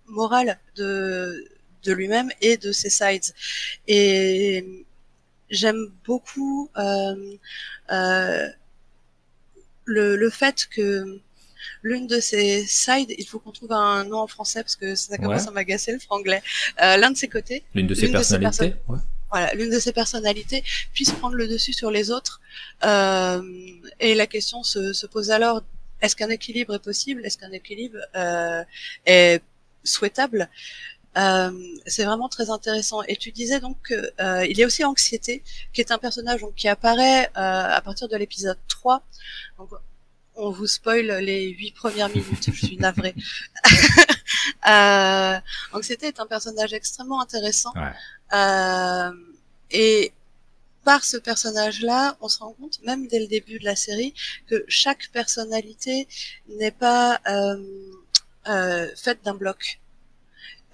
moral de de lui-même et de ses sides. Et j'aime beaucoup euh, euh, le, le fait que l'une de ses sides, il faut qu'on trouve un nom en français parce que ça commence à m'agacer le franglais. Euh, L'un de ses côtés. L'une de ses personnalités. ouais. Voilà, l'une de ses personnalités puisse prendre le dessus sur les autres. Euh, et la question se, se pose alors est-ce qu'un équilibre est possible? Est-ce qu'un équilibre euh, est souhaitable? Euh, c'est vraiment très intéressant. Et tu disais donc qu'il euh, y a aussi Anxiété, qui est un personnage donc, qui apparaît euh, à partir de l'épisode 3. Donc, on vous spoil les huit premières minutes, je suis navrée. euh, Anxiété est un personnage extrêmement intéressant. Ouais. Euh, et par ce personnage-là, on se rend compte, même dès le début de la série, que chaque personnalité n'est pas euh, euh, faite d'un bloc.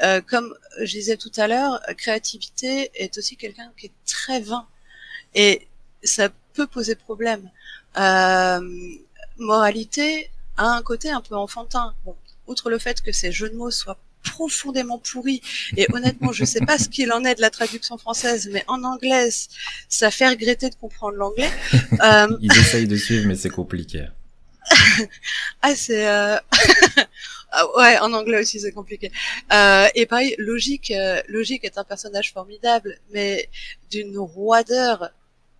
Euh, comme je disais tout à l'heure, créativité est aussi quelqu'un qui est très vain et ça peut poser problème. Euh, moralité a un côté un peu enfantin. Bon, outre le fait que ces jeux de mots soient profondément pourris et honnêtement je sais pas ce qu'il en est de la traduction française mais en anglais ça fait regretter de comprendre l'anglais euh... ils essayent de suivre mais c'est compliqué ah c'est euh... Ah, ouais, en anglais aussi c'est compliqué. Euh, et pareil, logique, euh, logique est un personnage formidable, mais d'une roideur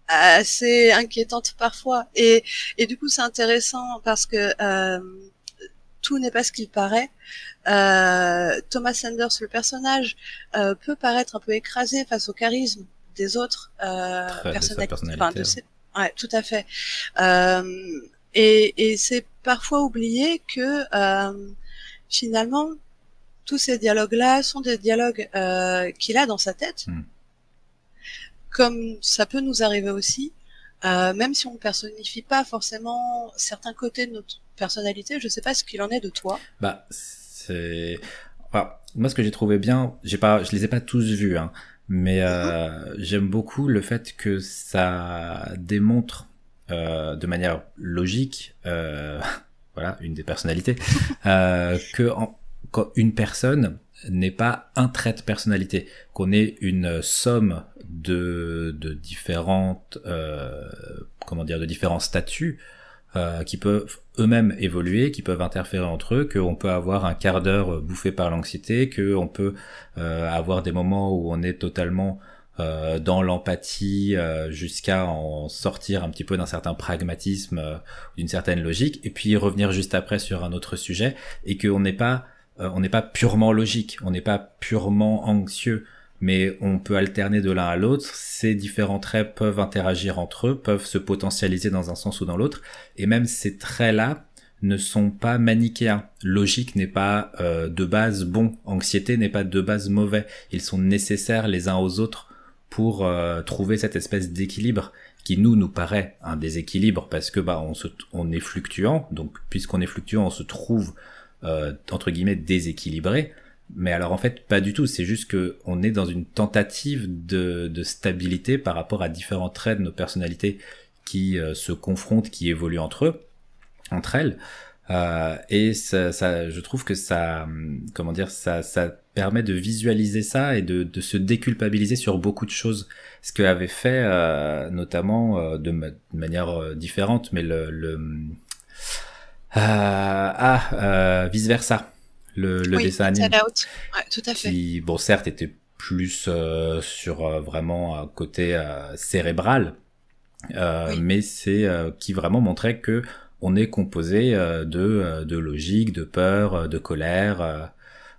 assez inquiétante parfois. Et, et du coup, c'est intéressant parce que euh, tout n'est pas ce qu'il paraît. Euh, Thomas Sanders, le personnage, euh, peut paraître un peu écrasé face au charisme des autres euh, personnalités. Enfin, de ses... ouais, tout à fait. Euh, et, et c'est parfois oublié que euh, finalement, tous ces dialogues-là sont des dialogues euh, qu'il a dans sa tête, mm. comme ça peut nous arriver aussi, euh, même si on ne personnifie pas forcément certains côtés de notre personnalité. Je sais pas ce qu'il en est de toi. Bah, c'est, enfin, moi ce que j'ai trouvé bien, j'ai pas, je les ai pas tous vus, hein, mais euh, mm-hmm. j'aime beaucoup le fait que ça démontre euh, de manière logique. Euh, voilà, une des personnalités, euh, que en, une personne n'est pas un trait de personnalité, qu'on est une somme de, de différentes, euh, comment dire, de différents statuts euh, qui peuvent eux-mêmes évoluer, qui peuvent interférer entre eux, qu'on peut avoir un quart d'heure bouffé par l'anxiété, qu'on peut euh, avoir des moments où on est totalement euh, dans l'empathie euh, jusqu'à en sortir un petit peu d'un certain pragmatisme, euh, d'une certaine logique, et puis revenir juste après sur un autre sujet, et qu'on n'est pas on n'est pas purement logique, on n'est pas purement anxieux, mais on peut alterner de l'un à l'autre. Ces différents traits peuvent interagir entre eux, peuvent se potentialiser dans un sens ou dans l'autre, et même ces traits-là ne sont pas manichéens. Logique n'est pas de base bon, anxiété n'est pas de base mauvais. Ils sont nécessaires les uns aux autres pour euh, trouver cette espèce d'équilibre qui nous nous paraît un déséquilibre parce que bah on, se, on est fluctuant donc puisqu'on est fluctuant on se trouve euh, entre guillemets déséquilibré. Mais alors en fait pas du tout. C'est juste que on est dans une tentative de, stabilité par rapport à différents traits de nos personnalités qui euh, se confrontent qui évoluent entre eux entre elles. Euh, et ça, ça, je trouve que ça, comment dire, ça, ça permet de visualiser ça et de, de se déculpabiliser sur beaucoup de choses. Ce que avait fait, notamment de, manière différente, mais le, le ah, vice versa, le, le dessin animé, ouais, tout à fait. qui, bon, certes, était plus sur vraiment un côté cérébral, oui. mais c'est qui vraiment montrait que on est composé de, de logique, de peur, de colère,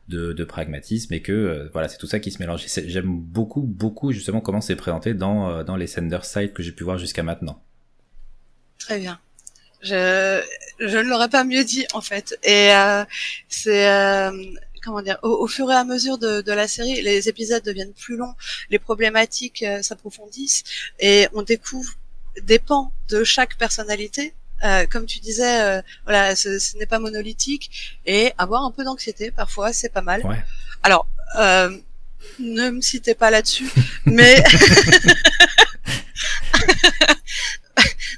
de, de, pragmatisme et que voilà c'est tout ça qui se mélange. J'aime beaucoup beaucoup justement comment c'est présenté dans dans les Sender Sites que j'ai pu voir jusqu'à maintenant. Très bien. Je, je ne l'aurais pas mieux dit en fait. Et euh, c'est euh, comment dire, au, fur et à mesure de, de, la série, les épisodes deviennent plus longs, les problématiques euh, s'approfondissent et on découvre des pans de chaque personnalité. Euh, comme tu disais, euh, voilà, ce, ce n'est pas monolithique et avoir un peu d'anxiété parfois, c'est pas mal. Ouais. Alors, ne me citez pas là-dessus, mais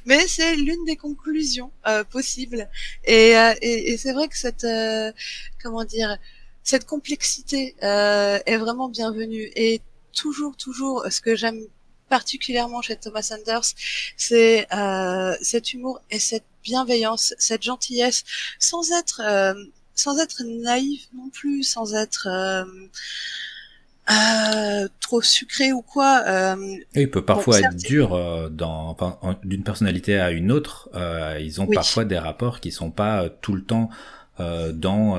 mais c'est l'une des conclusions euh, possibles. Et, euh, et, et c'est vrai que cette euh, comment dire cette complexité est vraiment bienvenue. Et toujours, toujours, ce que j'aime particulièrement chez Thomas Sanders, c'est cet humour et cette bienveillance, cette gentillesse, sans être sans être naïf non plus, sans être euh, trop sucré ou quoi. Euh, il peut parfois être dur euh, dans, d'une personnalité à une autre. Euh, ils ont parfois des rapports qui sont pas euh, tout le temps euh, dans.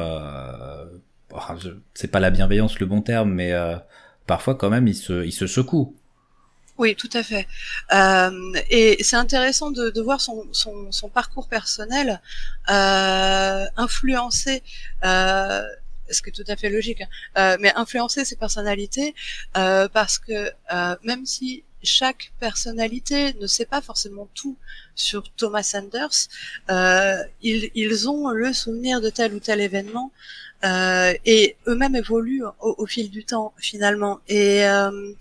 c'est pas la bienveillance le bon terme, mais parfois quand même ils se, ils se secouent. Oui, tout à fait. Euh, et c'est intéressant de, de voir son, son, son, parcours personnel euh, influencer euh, ce qui est tout à fait logique, hein. euh, mais influencer ses personnalités euh, parce que euh, même si chaque personnalité ne sait pas forcément tout sur Thomas Sanders, euh, ils, ils, ont le souvenir de tel ou tel événement euh, et eux-mêmes évoluent au, au, fil du temps finalement. Et, euh,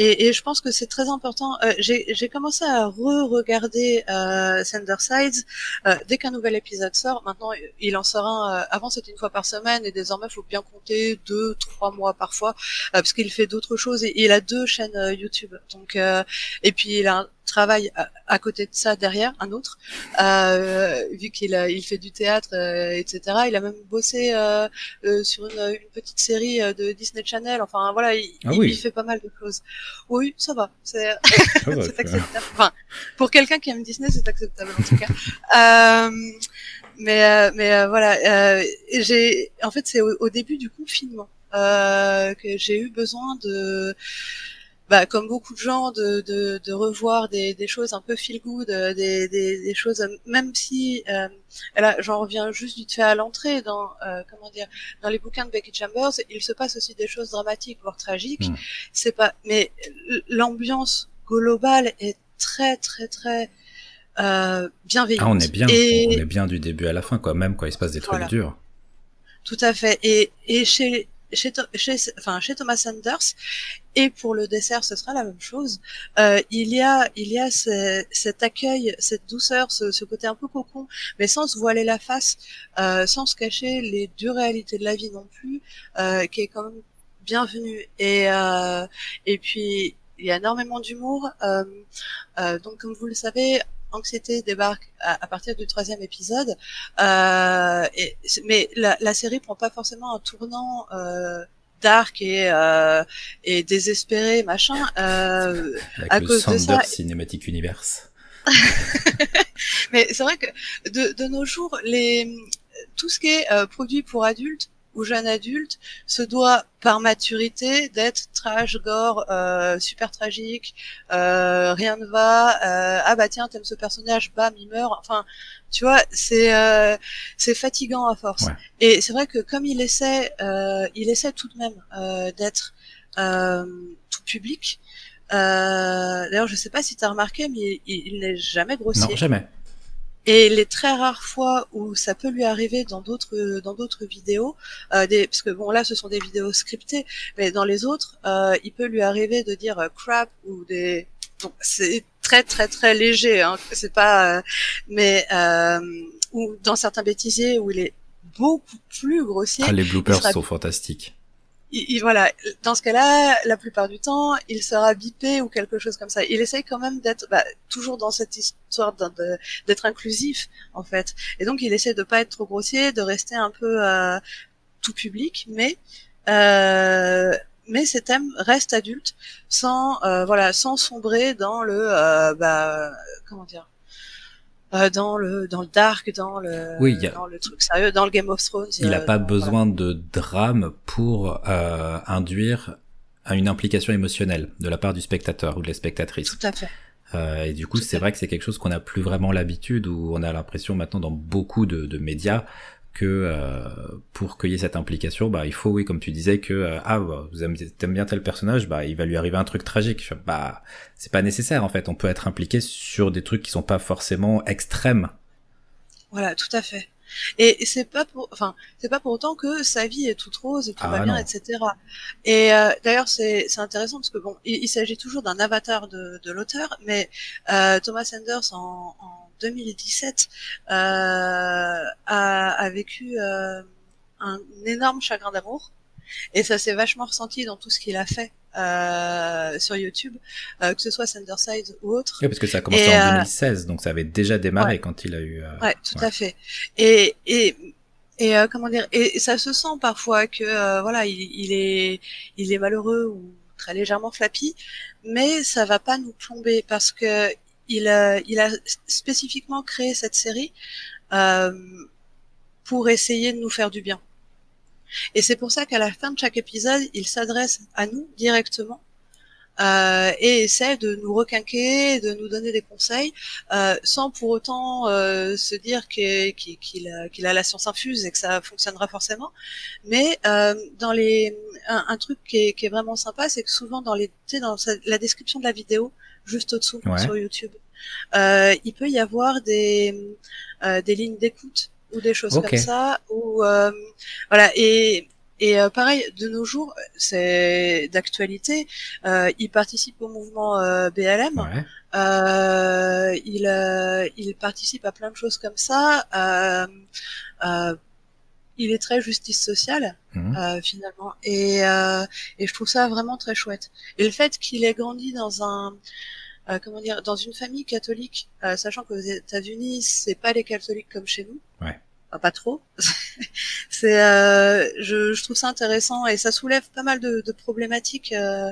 et, et, je pense que c'est très important. Euh, J'ai commencé à re-regarder euh, Sides euh, dès qu'un nouvel épisode sort. Maintenant, il en sort un. Euh, avant, c'était une fois par semaine, et désormais, il faut bien compter deux, trois mois parfois, euh, parce qu'il fait d'autres choses. Et, il a deux chaînes euh, YouTube. Donc, et puis il a un travail à, côté de ça derrière, un autre, euh, vu qu'il il fait du théâtre, euh, etc. Il a même bossé euh, euh sur une, une, petite série euh, de Disney Channel. Enfin voilà, il, ah il, fait pas mal de choses. Oui, ça va, c'est acceptable. Enfin, pour quelqu'un qui aime Disney, c'est acceptable en tout cas. mais mais voilà, j'ai en fait c'est au, au, début du confinement que j'ai eu besoin de bah, comme beaucoup de gens, de, de, de revoir des, des, choses un peu feel good, euh, des, des, des choses, même si, euh, là, j'en reviens juste vite fait à l'entrée dans, euh, comment dire, dans les bouquins de Becky Chambers, il se passe aussi des choses dramatiques, voire tragiques. Hmm. C'est pas, mais l'ambiance globale est très, très, très euh, bienveillante. Ah, on est bien, et... on est bien du début à la fin, quoi, même quand il se passe des trucs durs. Tout à fait. Et, et chez chez, chez, enfin, chez Thomas Sanders et pour le dessert ce sera la même chose. Euh, il y a il y a ce, cet accueil, cette douceur, ce, ce, côté un peu cocon, mais sans se voiler la face, euh, sans se cacher les dures réalités de la vie non plus, euh, qui est quand même bienvenu. Et euh, et puis il y a énormément d'humour. Euh, euh, donc comme vous le savez, Anxiété débarque à, partir du troisième épisode, euh, et, mais la, la, série prend pas forcément un tournant euh, dark et, euh, et désespéré machin euh, Avec à le cause de ça. Cinematic Universe. mais c'est vrai que de, de, nos jours, les tout ce qui est euh, produit pour adultes ou jeune adulte se doit par maturité d'être trash, gore, euh, super tragique, euh, rien ne va, euh, ah bah tiens t'aimes ce personnage, bam il meurt, enfin tu vois c'est euh, c'est fatigant à force. Ouais. Et c'est vrai que comme il essaie, euh, il essaie tout de même euh, d'être tout public. D'ailleurs je sais pas si tu as remarqué mais il, il n'est jamais grossier. Non jamais. Et les très rares fois où ça peut lui arriver dans d'autres dans d'autres vidéos, euh, des, parce que bon là ce sont des vidéos scriptées, mais dans les autres, euh, il peut lui arriver de dire euh, crap ou des donc c'est très très très léger, hein, c'est pas, euh, mais euh, ou dans certains bêtisiers où il est beaucoup plus grossier. Ah, les bloopers sont fantastiques il, voilà, dans ce cas-là, la plupart du temps, il sera bipé ou quelque chose comme ça. Il essaye quand même d'être bah, toujours dans cette histoire d'être inclusif en fait. Et donc il essaie de pas être trop grossier, de rester un peu euh, tout public, mais euh, mais ces thèmes restent adultes sans euh, voilà sans sombrer dans le euh, bah comment dire euh, dans le dans le dark, dans le Oui, y a- dans le truc sérieux, dans le Game of Thrones. Il n'a euh, pas dans- besoin de drame pour euh, induire une implication émotionnelle de la part du spectateur ou de la spectatrice. Tout à fait. Euh, et du coup, c'est vrai que c'est quelque chose qu'on n'a plus vraiment l'habitude, où on a l'impression maintenant dans beaucoup de, de médias que euh, pour qu'il y ait cette implication, bah il faut, oui, comme tu disais, que euh, ah bah, vous aimez, t'aimes bien tel personnage, bah il va lui arriver un truc tragique. Bah c'est pas nécessaire en fait. On peut être impliqué sur des trucs qui sont pas forcément extrêmes. Voilà, tout à fait. Et c'est pas pour, enfin, c'est pas pour autant que sa vie est toute rose et tout Ah, va bien, non. etc. Et euh, d'ailleurs, c'est c'est intéressant parce que bon, il, il s'agit toujours d'un avatar de, de l'auteur, mais euh, Thomas Sanders en, en 2017 euh, a, a vécu euh, un énorme chagrin d'amour. Et ça s'est vachement ressenti dans tout ce qu'il a fait euh, sur YouTube, euh, que ce soit Sanderside ou autre. Oui, parce que ça a commencé Et, en euh, 2016, donc ça avait déjà démarré Ouais. quand il a eu. euh, Ouais, tout Ouais. à fait. Et et et euh, comment dire Et ça se sent parfois que euh, voilà, il, il est il est malheureux ou très légèrement flappy, mais ça va pas nous plomber parce que il a il a spécifiquement créé cette série euh, pour essayer de nous faire du bien. Et c'est pour ça qu'à la fin de chaque épisode, il s'adresse à nous directement euh, et essaie de nous requinquer, de nous donner des conseils, euh, sans pour autant euh, se dire qu'il a, la science infuse et que ça fonctionnera forcément. Mais euh, dans les, un, truc qui est, vraiment sympa, c'est que souvent dans les, dans la description de la vidéo, juste au-dessous Ouais. sur YouTube, euh, il peut y avoir des, euh, des lignes d'écoute ou des choses comme ça, ou euh, voilà et et euh, pareil, de nos jours, c'est d'actualité. Euh, il participe au mouvement euh, BLM. Ouais. Euh, il, euh, il participe à plein de choses comme ça. Il est très justice sociale Mhm. euh, finalement, et, euh, et je trouve ça vraiment très chouette. Et le fait qu'il ait grandi dans un euh, comment dire dans une famille catholique, euh, sachant qu'aux États-Unis c'est pas les catholiques comme chez nous. Ouais. Enfin, pas trop. c'est, euh, je, je trouve ça intéressant et ça soulève pas mal de, de problématiques euh,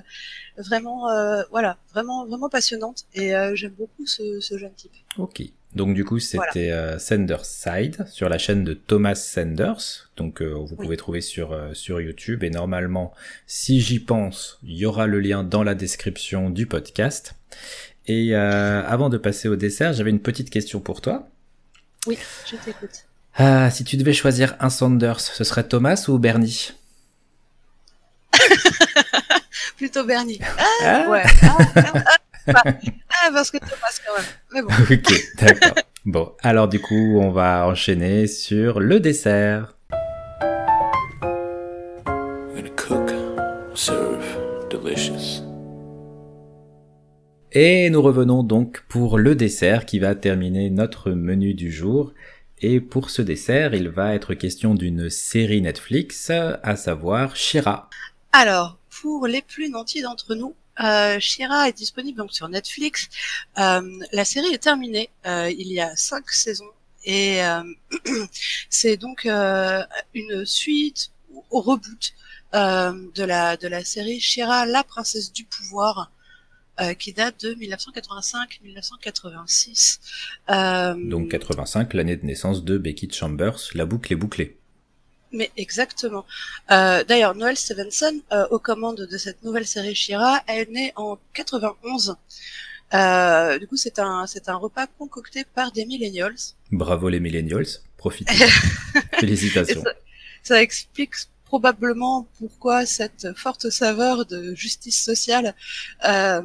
vraiment, euh, voilà, vraiment, vraiment passionnantes. Et euh, j'aime beaucoup ce, ce jeune type. Ok. Donc du coup, c'était euh, Sanders Side sur la chaîne de Thomas Sanders. Donc euh, vous Oui. pouvez trouver sur euh, sur YouTube et normalement, si j'y pense, il y aura le lien dans la description du podcast. Et euh, avant de passer au dessert, j'avais une petite question pour toi. Oui, je t'écoute. Ah, si tu devais choisir un Sanders, ce serait Thomas ou Bernie? Plutôt Bernie. Ah, Ouais. Ah, ah, parce que Thomas quand même. Mais bon. Ok, d'accord. Bon, alors du coup, on va enchaîner sur le dessert. Gonna cook, serve, delicious. Et nous revenons donc pour le dessert qui va terminer notre menu du jour. Et pour ce dessert, il va être question d'une série Netflix, à savoir Shira. Alors, pour les plus nantis d'entre nous, euh, Shira est disponible donc sur Netflix. Euh, la série est terminée. Euh, il y a cinq saisons et euh, c'est donc une suite au reboot de la de la série Shira, la princesse du pouvoir, euh, qui date de 1985-1986. Euh, Donc 85, l'année de naissance de Becky Chambers, la boucle est bouclée. Mais exactement. Euh, D'ailleurs, Noël Stevenson, euh, aux commandes de cette nouvelle série Shira, elle est née en 91. Euh, du coup, c'est un c'est un repas concocté par des millennials. Bravo les millennials, profitez. Félicitations. Ça, ça explique probablement pourquoi cette forte saveur de justice sociale euh,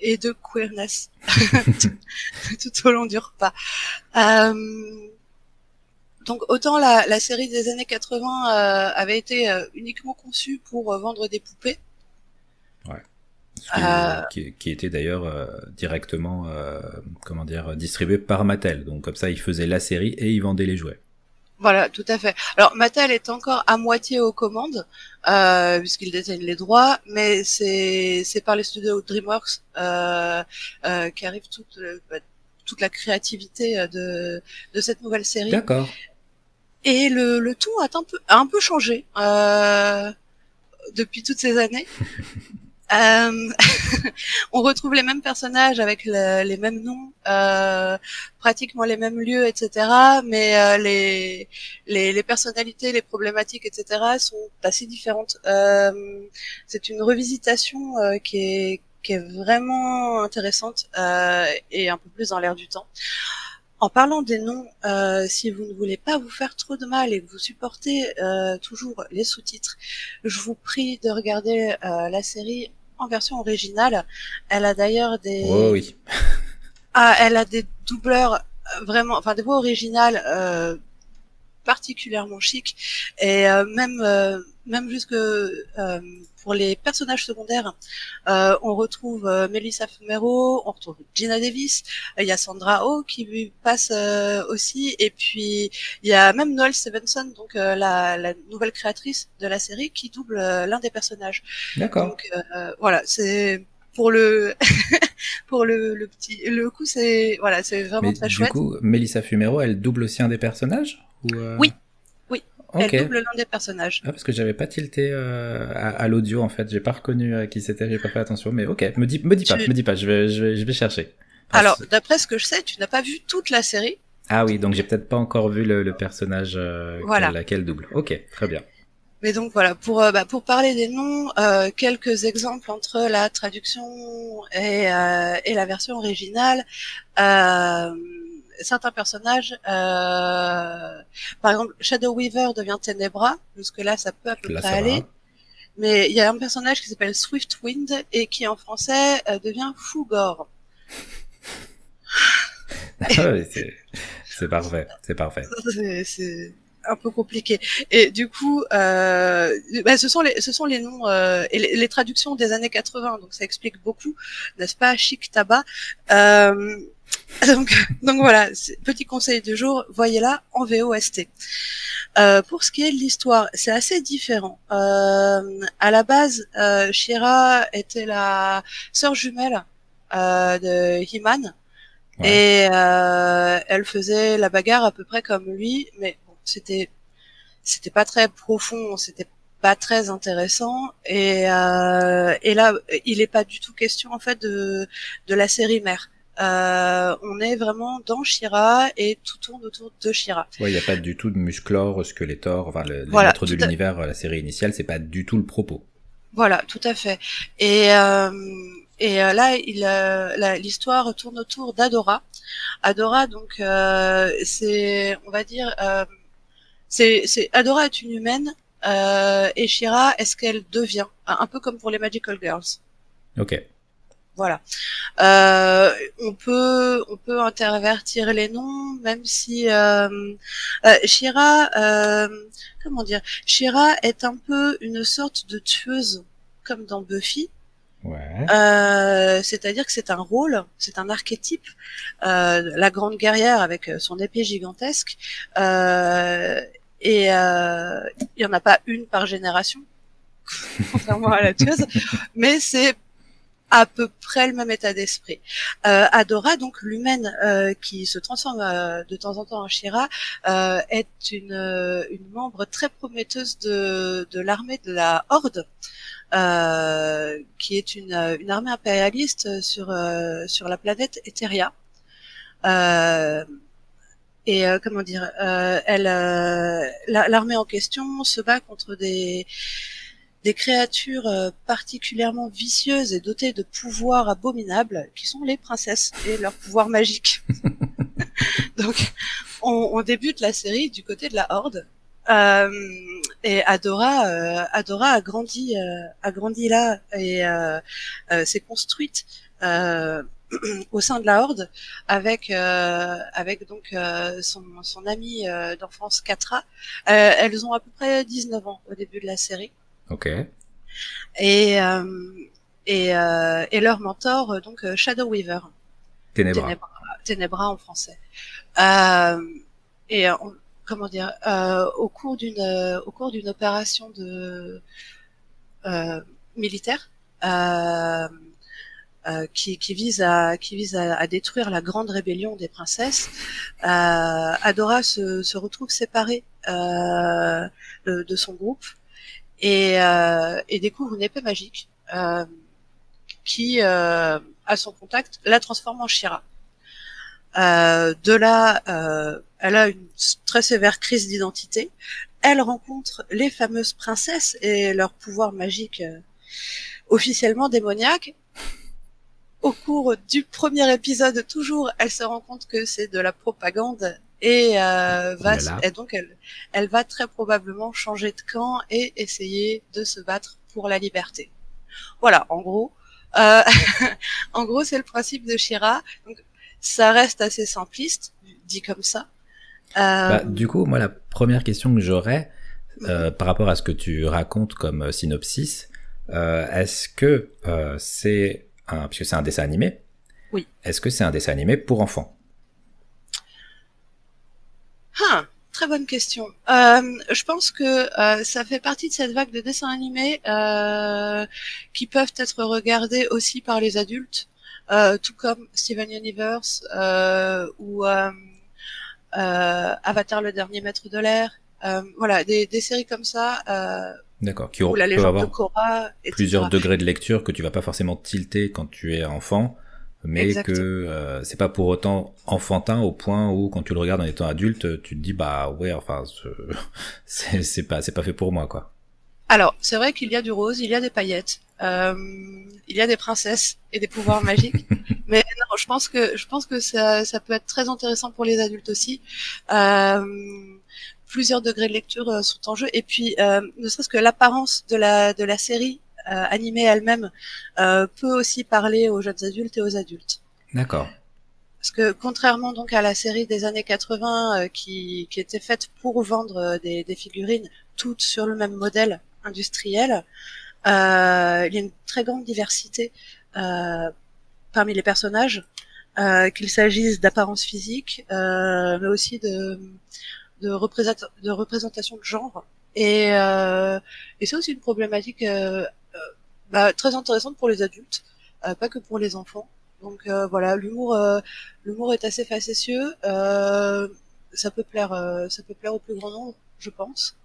et de queerness tout au long du repas. Euh, donc autant la, la série des années 80 euh, avait été euh, uniquement conçue pour euh, vendre des poupées. Qui, Euh, qui- qui était d'ailleurs directement, euh, comment dire, distribué par Mattel. Donc comme ça, ils faisaient la série et ils vendaient les jouets. Voilà, tout à fait. Alors Mattel est encore à moitié aux commandes euh, puisqu'ils détiennent les droits, mais c'est c'est par les studios DreamWorks euh, euh, qu'arrive toute toute la créativité de de cette nouvelle série. D'accord. Et le, le tout a un peu a un peu changé euh, depuis toutes ces années. Euh, on retrouve les mêmes personnages avec le, les mêmes noms, euh, pratiquement les mêmes lieux, etc. Mais euh, les, les, les personnalités, les problématiques, etc. sont assez différentes. Euh, c'est une revisitation euh, qui est qui est vraiment intéressante euh, et un peu plus dans l'air du temps. En parlant des noms, euh, si vous ne voulez pas vous faire trop de mal et que vous supportez euh, toujours les sous-titres, je vous prie de regarder euh, la série en version originale. Elle a d'ailleurs des... Oh oui. Ah, elle a des doubleurs vraiment, enfin des voix originales euh, particulièrement chic et euh, même euh, même jusque euh, pour les personnages secondaires, euh, on retrouve euh, Melissa Fumero, on retrouve Gina Davis, euh, il y a Sandra Oh qui lui passe euh, aussi, et puis il y a même Noel Stevenson, donc euh, la, la nouvelle créatrice de la série, qui double euh, l'un des personnages. D'accord. Donc euh, voilà, c'est pour le pour le, le petit le coup c'est voilà c'est vraiment Mais très du chouette. coup, Melissa Fumero, elle double aussi un des personnages ou euh, Oui. Elle double l'un des personnages. Ah, parce que j'avais pas tilté euh, à, à l'audio en fait, j'ai pas reconnu euh, qui c'était, j'ai pas fait attention, mais ok, me dis, me dis pas, me dis pas, je vais, je vais, je vais chercher. Enfin, Alors d'après ce que je sais, tu n'as pas vu toute la série. ah oui, donc j'ai peut-être pas encore vu le, le personnage euh, Voilà. qu'elle- laquelle double. Ok, très bien. Mais donc voilà, pour euh, bah, pour parler des noms, euh, quelques exemples entre la traduction et, euh, et la version originale. Certains personnages, euh, par exemple, Shadow Weaver devient Tenebra. Jusque là, ça peut à peu Là, près aller. va. Mais il y a un personnage qui s'appelle Swiftwind et qui en français euh, devient Fougor. Ah c'est, parfait, c'est parfait. C'est- c'est un peu compliqué. Et du coup, euh, bah, ce sont les ce sont les noms euh, et les, les traductions des années 80, donc ça explique beaucoup, n'est-ce pas, Chic Tabac. Euh, donc donc voilà, petit conseil du jour, voyez-la en VOST. Euh, pour ce qui est de l'histoire, c'est assez différent. Euh, à la base, euh, Shira était la sœur jumelle euh, de He-Man. Ouais. Et euh, elle faisait la bagarre à peu près comme lui, mais bon, c'était c'était pas très profond, c'était pas très intéressant. Et euh, et là, il est pas du tout question en fait de de la série mère. Euh, on est vraiment dans Shira et tout tourne autour de Shira. Ouais, il y a pas du tout de musclor, Skeletor, enfin le, les Voilà, maîtres de à- l'univers, euh, la série initiale, c'est pas du tout le propos. Voilà, tout à fait. Et, euh, et euh, là, euh, l'histoire tourne autour d'Adora. Adora, donc, euh, c'est, on va dire, euh, c'est, Adora est une humaine euh, et Shira est ce qu'elle devient, un un peu comme pour les Magical Girls. Ok. Voilà. Euh, on peut on peut intervertir les noms, même si euh, euh, Shira, euh, comment dire, Shira est un peu une sorte de tueuse, comme dans Buffy. Ouais. Euh, C'est-à-dire que c'est un rôle, c'est un archétype, euh, la grande guerrière avec son épée gigantesque. Euh, et euh, il y en a pas une par génération, contrairement à la tueuse, mais c'est à peu près le même état d'esprit. Euh, Adora, donc l'humaine euh, qui se transforme euh, de temps en temps en Shira, est une, membre très prometteuse de, l'armée de la Horde, qui est une, armée impérialiste sur, sur la planète Etheria. Euh, et comment dire, l'armée en question se bat contre des des créatures euh, particulièrement vicieuses et dotées de pouvoirs abominables, qui sont les princesses et leurs pouvoirs magiques. Donc, on, on débute la série du côté de la Horde. Euh, et Adora, euh, Adora a grandi, euh, a grandi là et euh, euh, s'est construite euh, au sein de la Horde avec euh, avec donc euh, son, son amie euh, d'enfance Katra. Euh, elles ont à peu près 19 ans au début de la série Ok. et euh, et, euh, et leur mentor euh, donc Shadow Weaver. Ténébra. Ténébra, Ténébra en français. Euh, et on- comment dire, au cours d'une euh, au cours d'une opération de euh, militaire euh, euh, qui, qui vise à qui vise à, à détruire la grande rébellion des princesses, euh, Adora se, se retrouve séparée euh, de, de son groupe et, euh, et découvre une épée magique. Euh, qui, à son contact, la transforme en Shira. de là, elle a une très sévère crise d'identité. Elle rencontre les fameuses princesses et leur pouvoir magique officiellement démoniaque au cours du premier épisode, toujours, elle se rend compte que c'est de la propagande et euh, va et donc elle, elle va très probablement changer de camp et essayer de se battre pour la liberté. Voilà, en gros, euh, en gros, c'est le principe de Shira. Donc, ça reste assez simpliste, dit comme ça. Euh... Bah, du coup, moi, la première question que j'aurais euh, par rapport à ce que tu racontes comme synopsis, est-ce que c'est puisque c'est un dessin animé. Oui. Est-ce que c'est un dessin animé pour enfants? Ah, Très bonne question. Euh, je pense que euh, ça fait partie de cette vague de dessins animés euh, qui peuvent être regardés aussi par les adultes, tout comme Steven Universe ou Avatar le dernier maître de l'air. voilà, des, des, séries comme ça D'accord. Qui ou la légende de Korra, plusieurs degrés de lecture que tu vas pas forcément tilter quand tu es enfant, mais que euh, c'est pas pour autant enfantin au point où quand tu le regardes en étant adulte, tu te dis bah ouais, enfin c'est pas c'est pas fait pour moi quoi. Alors c'est vrai qu'il y a du rose, il y a des paillettes, euh, il y a des princesses et des pouvoirs magiques, mais non, je pense que je pense que ça ça peut être très intéressant pour les adultes aussi. Euh, plusieurs degrés de lecture euh, sont en jeu. Et puis, euh, ne serait-ce que l'apparence de la, de la série animée elle-même peut aussi parler aux jeunes adultes et aux adultes. D'accord. Parce que contrairement donc à la série des années 80 qui, qui était faite pour vendre des, des figurines toutes sur le même modèle industriel, euh, il y a une très grande diversité euh, parmi les personnages, euh, qu'il s'agisse d'apparence physique, mais aussi de, de, de représentation de genre. Et, euh, et c'est aussi une problématique euh, euh, bah, très intéressante pour les adultes, pas que pour les enfants. Donc voilà, l'humour, l'humour est assez facétieux. ça peut plaire, ça peut plaire au plus grand nombre, je pense.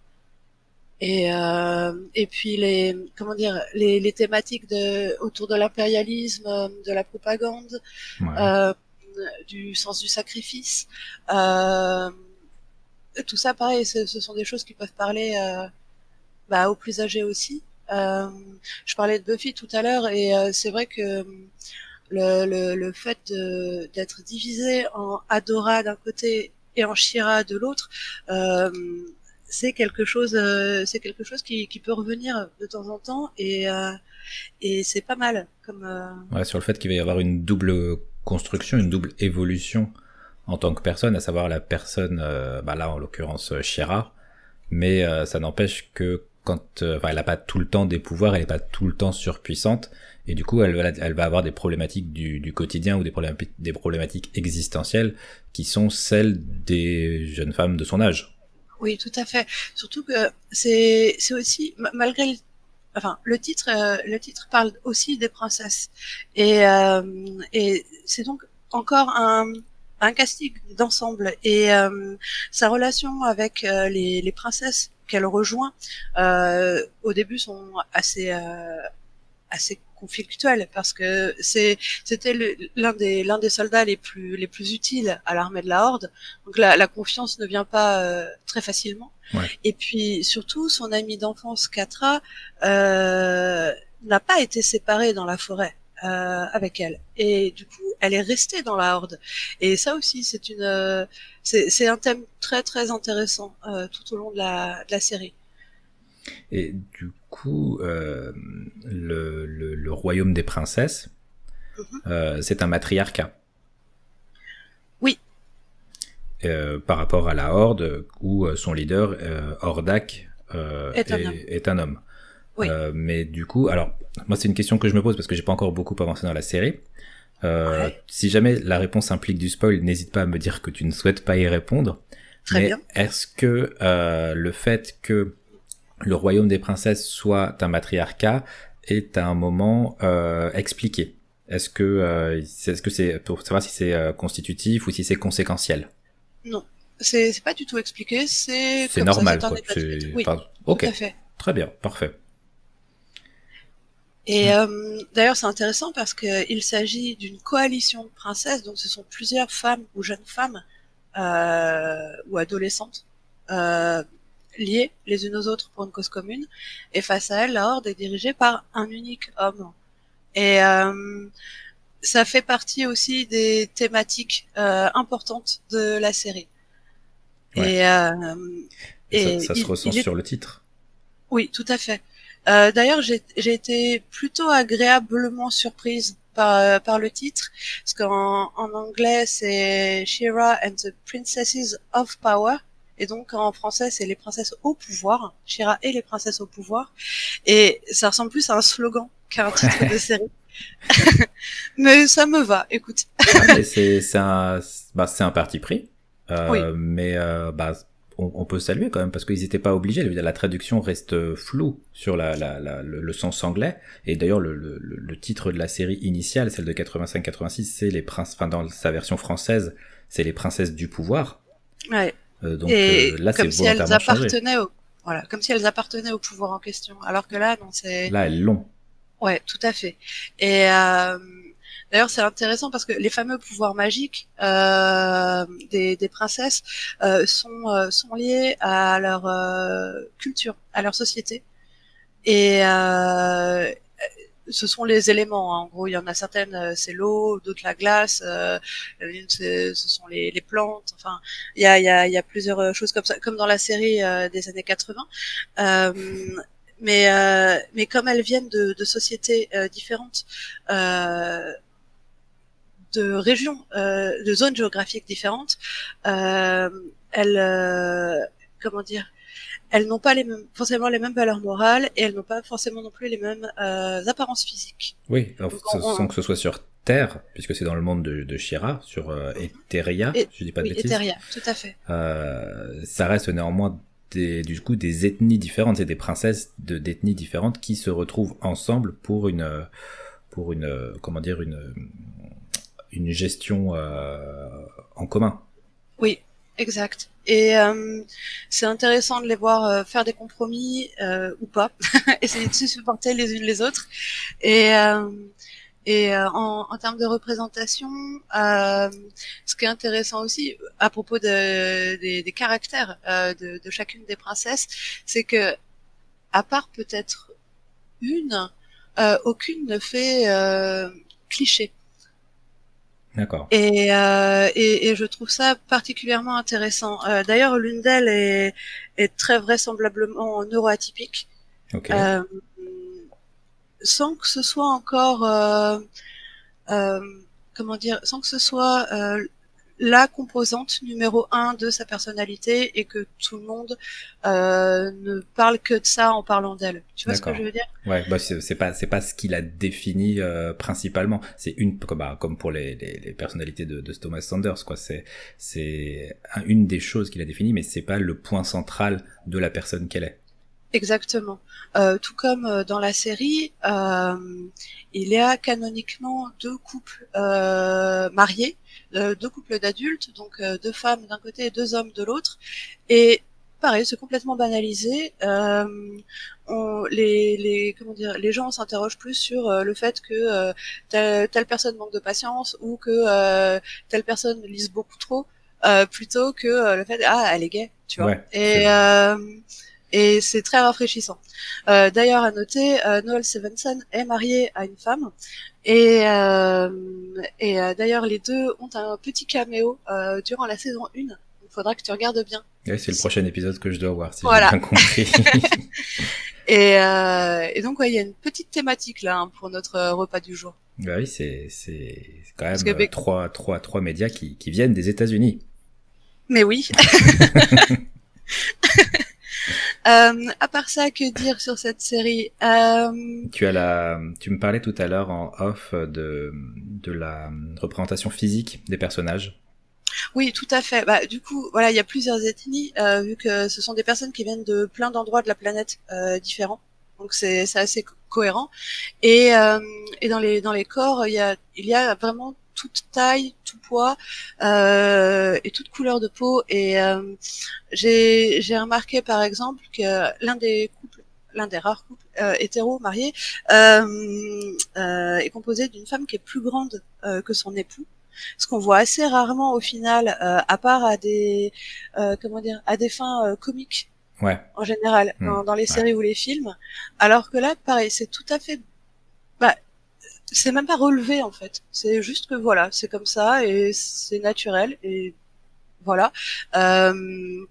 Et, euh, et puis les comment dire les, les thématiques de autour de l'impérialisme, de la propagande, euh, du sens du sacrifice, euh, tout ça, pareil, ce, sont des choses qui peuvent parler euh, bah, aux plus âgés aussi. Euh, je parlais de Buffy tout à l'heure et euh, c'est vrai que le, le, fait d'être divisé en Adora d'un côté et en Shira de l'autre, euh, c'est quelque chose, euh, c'est quelque chose qui, peut revenir de temps en temps et, et c'est pas mal comme. Sur le fait qu'il va y avoir une double construction, une double évolution en tant que personne, à savoir la personne, euh, bah là en l'occurrence euh, Shira, mais euh, ça n'empêche que quand, enfin, elle n'a pas tout le temps des pouvoirs, elle n'est pas tout le temps surpuissante, et du coup, elle, elle va avoir des problématiques du, du quotidien ou des problématiques, des problématiques existentielles qui sont celles des jeunes femmes de son âge. Oui, tout à fait. Surtout que c'est aussi malgré enfin le titre le titre parle aussi des princesses et et c'est donc encore un un casting d'ensemble et euh, sa relation avec euh, les, les, princesses qu'elle rejoint euh, au début sont assez assez conflictuelles parce que c'est c'était l'un des l'un des soldats les plus les plus utiles à l'armée de la Horde. Donc la, la confiance ne vient pas très facilement. Et puis surtout son ami d'enfance Katra n'a pas été séparé dans la forêt euh, avec elle. Et du coup, elle est restée dans la horde. Et ça aussi, c'est une, euh, c'est un thème très très intéressant euh, tout au long de la, de la série. Et du coup, euh, le, le, le, royaume des princesses, mm-hmm. c'est un matriarcat. Oui. par rapport à la horde, où son leader, Hordak, est, est, un homme. Euh, mais du coup, alors moi c'est une question que je me pose parce que j'ai pas encore beaucoup avancé dans la série. Euh, Si jamais la réponse implique du spoil, n'hésite pas à me dire que tu ne souhaites pas y répondre. Très mais Est-ce que euh, le fait que le royaume des princesses soit un matriarcat est à un moment euh, expliqué? Est-ce que euh, est-ce que c'est pour savoir si c'est euh, constitutif ou si c'est conséquentiel? Non, c'est pas du tout expliqué. C'est c'est normal. quoi. Oui, ok. Très bien, parfait. Et euh, d'ailleurs, c'est intéressant parce qu'il s'agit d'une coalition de princesses, donc ce sont plusieurs femmes ou jeunes femmes euh, ou adolescentes euh, liées les unes aux autres pour une cause commune. Et face à elles, la horde est dirigée par un unique homme. Et ça fait partie aussi des thématiques importantes de la série. Ouais. Et, Et ça, ça se ressent est- sur le titre. oui, tout à fait. Euh, D'ailleurs, j'ai été plutôt agréablement surprise par, euh, par le titre, parce qu'en en anglais, c'est Shira and the Princesses of Power, et donc en français, c'est les princesses au pouvoir, Shira et les princesses au pouvoir, et ça ressemble plus à un slogan qu'à un titre de série. Mais ça me va, écoute. C'est un, bah, un parti pris. Euh, Oui. Mais euh, bah, on, on peut saluer quand même parce qu'ils n'étaient pas obligés. La traduction reste floue sur la, la, la- le, le sens anglais. Et d'ailleurs, le, le, le- le titre de la série initiale, celle de 85-86, c'est les princes. Enfin, dans sa version française, c'est les princesses du pouvoir. Ouais. Euh, donc et euh, là, c'est comme si elles appartenaient au, voilà, comme si elles appartenaient au pouvoir en question, alors que là, non, c'est Là, elles l'ont. Ouais, tout à fait. Et euh, d'ailleurs, c'est intéressant parce que les fameux pouvoirs magiques euh, des, princesses euh, sont, euh, sont liés à leur culture, à leur société. Et ce sont les éléments. hein. En gros, il y en a certaines, c'est l'eau, d'autres la glace, ce sont les, plantes. Enfin, il y a, plusieurs choses comme ça, comme dans la série des années 80. Euh, mais comme elles viennent de, sociétés différentes, de régions, euh, de zones géographiques différentes, euh, elles, euh, comment dire, elles n'ont pas les mêmes, forcément les mêmes valeurs morales et elles n'ont pas forcément non plus les mêmes apparences physiques. Oui, alors, Donc, ce- on- sans que ce soit sur Terre, puisque c'est dans le monde de, de Shira, sur Etheria, Et- je dis pas de oui, bêtises. Etheria, tout à fait. Ça reste néanmoins des, du coup des ethnies différentes, c'est des princesses de d'ethnies différentes qui se retrouvent ensemble pour une pour une comment dire une une gestion euh, en commun. Oui, exact. Et euh, c'est intéressant de les voir euh, faire des compromis euh, ou pas, essayer de se supporter les unes les autres. Et, euh, et euh, en, en termes de représentation, ce qui est intéressant aussi à propos de, des, des caractères de, de chacune des princesses, c'est que à part peut-être une, aucune ne fait cliché. D'accord. Et, euh, et, et je trouve ça particulièrement intéressant. Euh, D'ailleurs, l'une d'elles est, est très vraisemblablement neuroatypique, Ok. euh, sans que ce soit encore, euh, euh, comment dire, sans que ce soit euh, la composante numéro un de sa personnalité et que tout le monde euh, ne parle que de ça en parlant d'elle. Tu vois ce que je veux dire? Ouais, bah c'est pas c'est pas ce qu'il a défini euh, principalement. C'est une comme bah, comme pour les, les, les personnalités de, de Thomas Sanders quoi. C'est c'est un- une des choses qu'il a défini, mais c'est pas le point central de la personne qu'elle est. Exactement. Euh, tout comme euh, dans la série, euh, il y a canoniquement deux couples euh, mariés, deux couples d'adultes, donc euh, deux femmes d'un côté et deux hommes de l'autre. Et pareil, c'est complètement banalisé. Euh, on, les, les, comment dire, les gens s'interrogent plus sur euh, le fait que euh, telle, telle personne manque de patience ou que euh, telle personne lise beaucoup trop, euh, plutôt que euh, le fait ah elle est gay, tu vois. Ouais, et euh, et c'est très rafraîchissant. Euh, D'ailleurs, à noter, euh, Noel Stevenson est marié à une femme, et, euh, et euh, d'ailleurs, les deux ont un petit caméo euh, durant la saison 1. Il faudra que tu regardes bien. Ouais, c'est le prochain épisode que je dois voir si Voilà. j'ai bien compris. Et, euh, et donc, ouais, il y a une petite thématique là hein, pour notre repas du jour. bah oui, c'est quand même que trois trois trois médias qui qui viennent des États-Unis. Mais oui. Euh, à part ça, que dire sur cette série? Euh, Tu as la, tu me parlais tout à l'heure en off de de la représentation physique des personnages. Oui, tout à fait. Bah, du coup, voilà, il y a plusieurs ethnies, euh, vu que ce sont des personnes qui viennent de plein d'endroits de la planète euh, différents. Donc c'est assez co- cohérent. Et, euh, et dans les dans les corps, il y a il y a vraiment toute taille, tout poids euh, et toute couleur de peau. Et euh, j'ai j'ai remarqué par exemple que l'un des couples, l'un des rares couples euh, hétéro marié euh, euh, est composé d'une femme qui est plus grande euh, que son époux. Ce qu'on voit assez rarement au final, euh, à part à des euh, comment dire, à des fins euh, comiques Ouais. en général Hmm, dans, dans les ouais. séries ou les films. Alors que là, pareil, c'est tout à fait, c'est même pas relevé en fait. C'est juste que voilà, c'est comme ça et c'est naturel et voilà. Euh,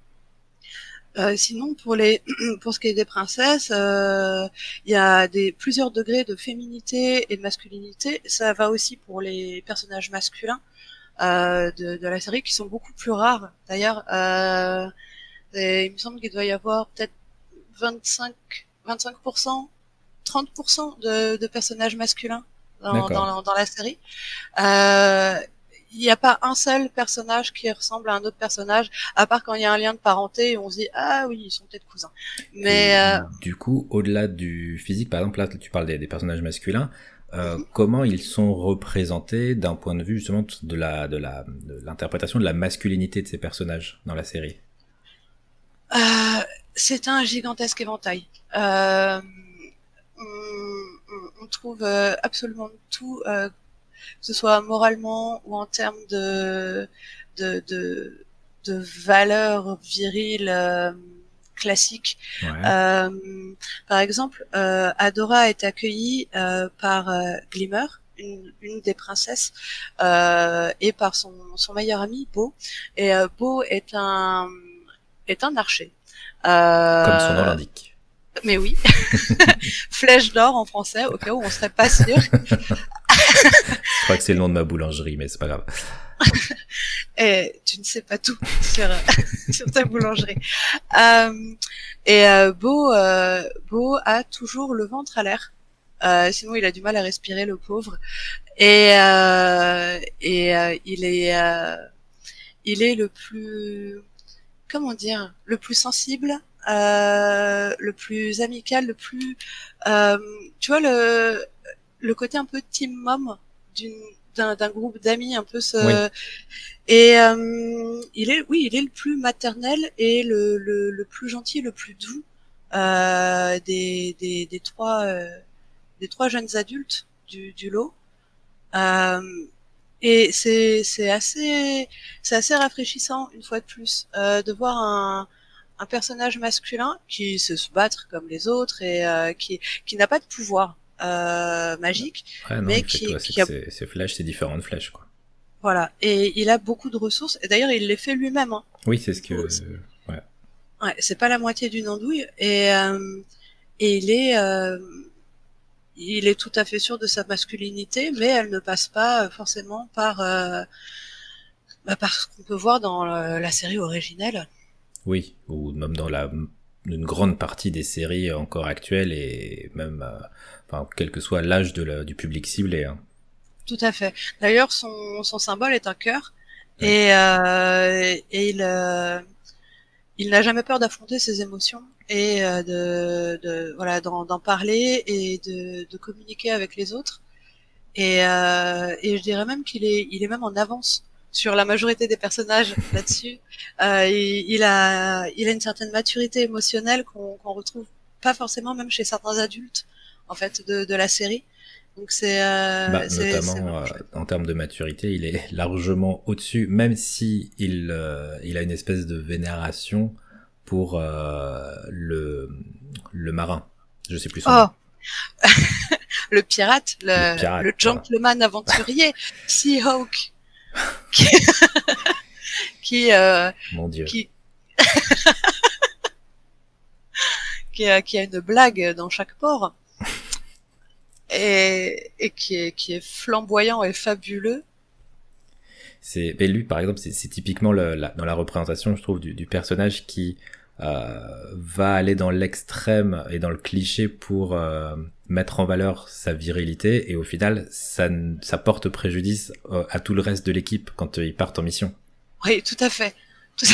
euh, sinon, pour les, pour ce qui est des princesses, euh, il y a des plusieurs degrés de féminité et de masculinité. Ça va aussi pour les personnages masculins euh, de, de la série qui sont beaucoup plus rares. D'ailleurs, euh, il me semble qu'il doit y avoir peut-être 25, 25%, 30% de, de personnages masculins dans, D'accord. dans, dans la série. Euh, il n'y a pas un seul personnage qui ressemble à un autre personnage, à part quand il y a un lien de parenté et on se dit ah oui ils sont peut-être cousins. Mais Et, euh, Du coup, au-delà du physique, par exemple, là, tu parles des, des personnages masculins. Euh, Mhm. Comment ils sont représentés d'un point de vue justement de la de la de l'interprétation de la masculinité de ces personnages dans la série? Euh, c'est un gigantesque éventail. Euh, on, trouve euh, absolument tout, euh, que ce soit moralement ou en termes de de, de, de valeurs viriles euh, classiques. Ouais. Euh, par exemple, euh, Adora est accueillie euh, par Glimmer, une, une des princesses, euh, et par son, son meilleur ami Beau. Et euh, Beau est un est un archer. Euh, Comme son nom l'indique. Mais oui, flèche d'or en français, au cas où on serait pas sûr. Je crois que c'est le nom de ma boulangerie, mais c'est pas grave. Et tu ne sais pas tout sur, sur ta boulangerie. Euh, et euh, Beau, euh, Beau a toujours le ventre à l'air. Sinon, il a du mal à respirer, le pauvre. Et, et il est, il est le plus, comment dire, le plus sensible, euh, le plus amical, le plus, euh, tu vois le, le côté un peu team mom d'une d'un d'un groupe d'amis un peu ce Oui. et euh, il est oui il est le plus maternel et le le, le plus gentil le plus doux euh, des, des des trois euh, des trois jeunes adultes du du lot et c'est c'est assez c'est assez rafraîchissant une fois de plus de voir un un personnage masculin qui sait se battre comme les autres et euh, qui qui n'a pas de pouvoir euh, magique Ouais, non, mais qui- qui a- que c'est- c'est Flash, c'est différent de Flash, quoi. voilà et il a beaucoup de ressources et d'ailleurs il les fait lui-même hein. Oui, c'est ce que. Ouais. Ouais, c'est pas la moitié d'une andouille et euh, et il est il est tout à fait sûr de sa masculinité, mais elle ne passe pas forcément par bah, par ce qu'on peut voir dans la série originelle. Oui, ou même dans la une grande partie des séries encore actuelles et même, euh, enfin, quel que soit l'âge du public ciblé. hein. Tout à fait. D'ailleurs, son, son symbole est un cœur Ouais. et euh, et il euh, il n'a jamais peur d'affronter ses émotions et de, de voilà d'en parler et de, de communiquer avec les autres. Et, et je dirais même qu'il est il est même en avance sur la majorité des personnages là-dessus. Euh, il, il a il a une certaine maturité émotionnelle qu'on qu'on retrouve pas forcément même chez certains adultes en fait de, de la série. Donc c'est euh, Bah, notamment euh, en termes de maturité, il est largement au-dessus, même si il, euh, il a une espèce de vénération pour le, le marin. Je sais plus son Oh, nom. le pirate, le, Le pirate, le gentleman aventurier, Seahawk, qui, qui, euh, Mon dieu. qui, qui, a, qui a une blague dans chaque port et, et qui, est, qui est flamboyant et fabuleux. C'est, mais lui, par exemple, c'est, c'est typiquement le, la- dans la représentation, je trouve, du, du personnage qui euh, va aller dans l'extrême et dans le cliché pour euh, mettre en valeur sa virilité, et au final, ça, ça porte préjudice euh, à tout le reste de l'équipe quand euh, ils partent en mission. Oui, tout à fait.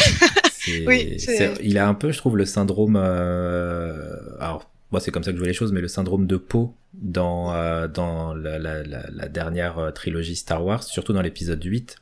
Il a un peu, je trouve, le syndrome. euh, alors, moi, c'est comme ça que je vois les choses, mais le syndrome de Poe dans dans la, la, la, la dernière euh, trilogie Star Wars, surtout dans l'épisode 8,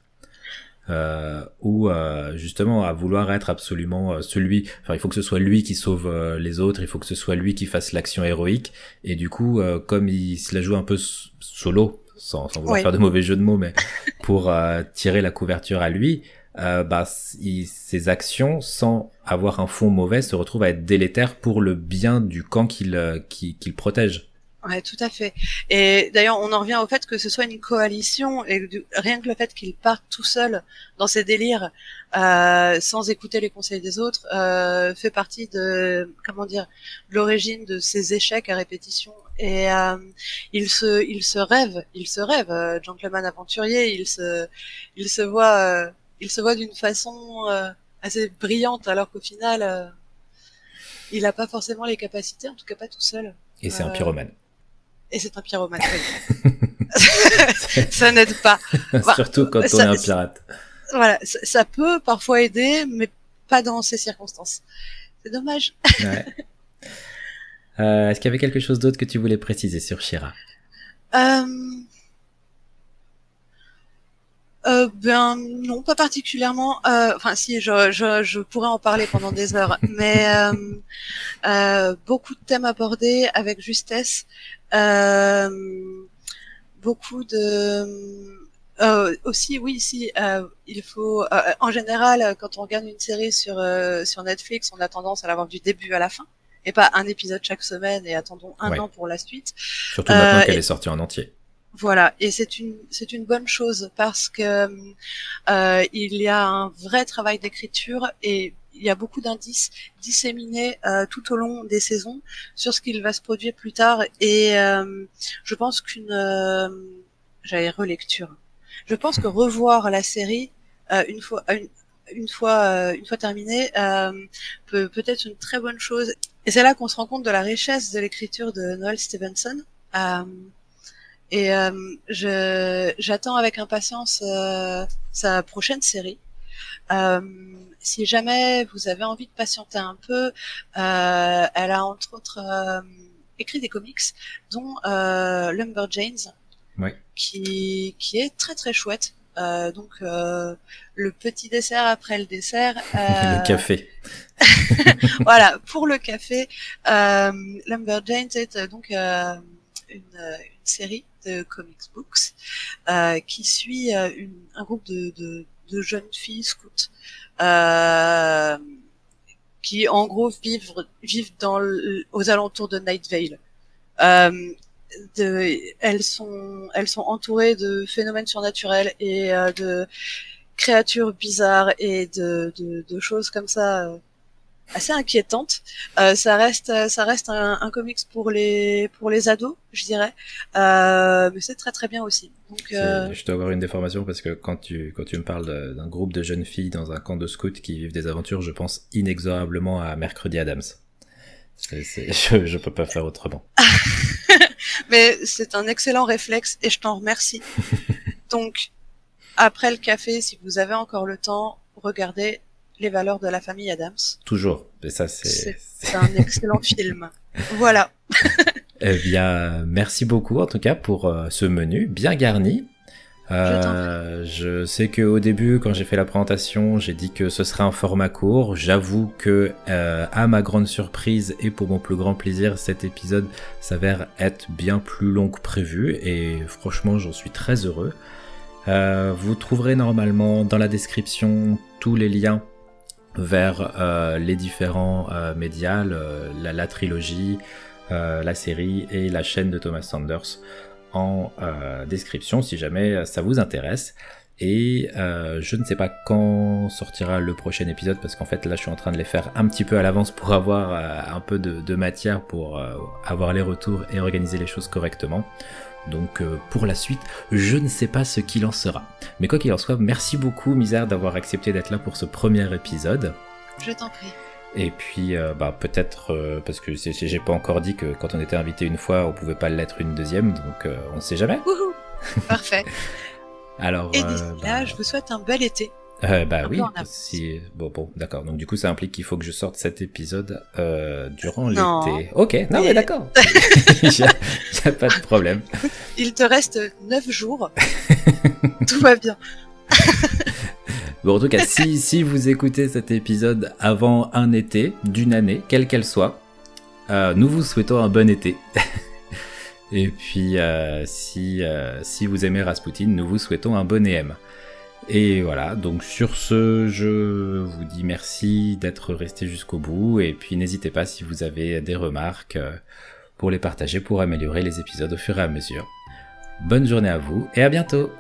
euh, ou euh, justement à vouloir être absolument euh, celui. Enfin, il faut que ce soit lui qui sauve euh, les autres, il faut que ce soit lui qui fasse l'action héroïque. Et du coup, euh, comme il se la joue un peu solo, sans, sans vouloir Oui. faire de mauvais jeux de mots, mais pour euh, tirer la couverture à lui, euh, bah, il- ses actions, sans avoir un fond mauvais, se retrouvent à être délétères pour le bien du camp qu'il qui- qu'il protège. Ouais, tout à fait. Et d'ailleurs, on en revient au fait que ce soit une coalition et du- rien que le fait qu'il parte tout seul dans ses délires, euh, sans écouter les conseils des autres, euh, fait partie de comment dire de l'origine de ses échecs à répétition. Et euh, il se, il se rêve, il se rêve, euh, gentleman aventurier. Il se, il se voit, euh, il se voit d'une façon euh, assez brillante, alors qu'au final, euh, il n'a pas forcément les capacités, en tout cas pas tout seul. Et c'est un pyromane. Et c'est un pyromane. ça n'aide pas. bah, Surtout quand on est un pirate. Voilà, ça, ça peut parfois aider, mais pas dans ces circonstances. C'est dommage. Ouais. Euh, Est-ce qu'il y avait quelque chose d'autre que tu voulais préciser sur Shira? Euh... Euh, ben non, pas particulièrement. Enfin, si, je, je, je pourrais en parler pendant des heures, mais beaucoup de thèmes abordés avec justesse, beaucoup de euh, aussi, oui, si euh, il faut. euh, en général, quand on regarde une série sur euh, sur Netflix, on a tendance à l'avoir du début à la fin, et pas un épisode chaque semaine et attendons un Ouais. an pour la suite. Surtout maintenant Euh, qu'elle et- est sortie en entier. Voilà, et c'est une c'est une bonne chose parce que euh, il y a un vrai travail d'écriture et il y a beaucoup d'indices disséminés euh, tout au long des saisons sur ce qu'il va se produire plus tard et euh, je pense qu'une euh, j'allais relecture. Je pense que revoir la série euh, une fois une, une fois euh, une fois terminée euh, peut peut être une très bonne chose et c'est là qu'on se rend compte de la richesse de l'écriture de Noel Stevenson. Euh, et euh, je j'attends avec impatience euh, sa prochaine série. Euh, si jamais vous avez envie de patienter un peu, euh, elle a entre autres euh, écrit des comics, dont euh, Lumberjanes, Ouais. qui qui est très très chouette. Euh, donc euh, le petit dessert après le dessert. euh, Le café. voilà, pour le café, euh, Lumberjanes est euh, donc euh, une, une série de comics books euh, qui suit euh, une, un groupe de, de, de jeunes filles scouts euh, qui, en gros, vivent, vivent dans le- aux alentours de Night Vale. Euh, elles sont, elles sont entourées de phénomènes surnaturels et euh, de créatures bizarres et de, de, de choses comme ça euh, assez inquiétantes. Euh, ça reste, ça reste un, un comics pour les pour les ados, je dirais, euh, mais c'est très très bien aussi. Donc euh, Je dois avoir une déformation parce que quand tu, quand tu me parles d'un groupe de jeunes filles dans un camp de scouts qui vivent des aventures, je pense inexorablement à Mercredi Adams. Je, je peux pas faire autrement. mais c'est un excellent réflexe et je t'en remercie. Donc après le café, si vous avez encore le temps, regardez les valeurs de la famille Adams. Toujours. Et ça, c'est, C'est un excellent film. Voilà. Eh bien, merci beaucoup en tout cas pour euh, ce menu bien garni. Euh, je sais que au début, quand j'ai fait la présentation, j'ai dit que ce serait un format court. J'avoue que, euh, à ma grande surprise et pour mon plus grand plaisir, cet épisode s'avère être bien plus long que prévu et franchement, j'en suis très heureux. Euh, vous trouverez normalement dans la description tous les liens vers euh, les différents euh, médias, la, trilogie, euh, la série et la chaîne de Thomas Sanders en description si jamais ça vous intéresse. Et je ne sais pas quand sortira le prochain épisode parce qu'en fait là je suis en train de les faire un petit peu à l'avance pour avoir un peu de, matière pour avoir les retours et organiser les choses correctement. Donc euh, pour la suite, je ne sais pas ce qu'il en sera. Mais quoi qu'il en soit, merci beaucoup Misère d'avoir accepté d'être là pour ce premier épisode. Je t'en prie. Et puis, euh, bah, peut-être, euh, parce que j'ai pas encore dit que quand on était invité une fois, on pouvait pas l'être une deuxième, donc euh, on sait jamais. Wouhou. Parfait. Alors, Et d'ici bah, là, je vous souhaite un bel été. Euh, bah un oui, si... bon, bon, d'accord. Donc du coup, ça implique qu'il faut que je sorte cet épisode euh, durant l'été. Ok, non mais Mais- d'accord. A pas de problème. Il te reste neuf jours. Tout va bien. Bon, en tout cas, si, si vous écoutez cet épisode avant un été, d'une année, quelle qu'elle soit, euh, nous vous souhaitons un bon été. Et puis, euh, si, si vous aimez Rasputin, nous vous souhaitons un bon EM. Et voilà, donc sur ce, je vous dis merci d'être resté jusqu'au bout. Et puis n'hésitez pas si vous avez des remarques pour les partager, pour améliorer les épisodes au fur et à mesure. Bonne journée à vous et à bientôt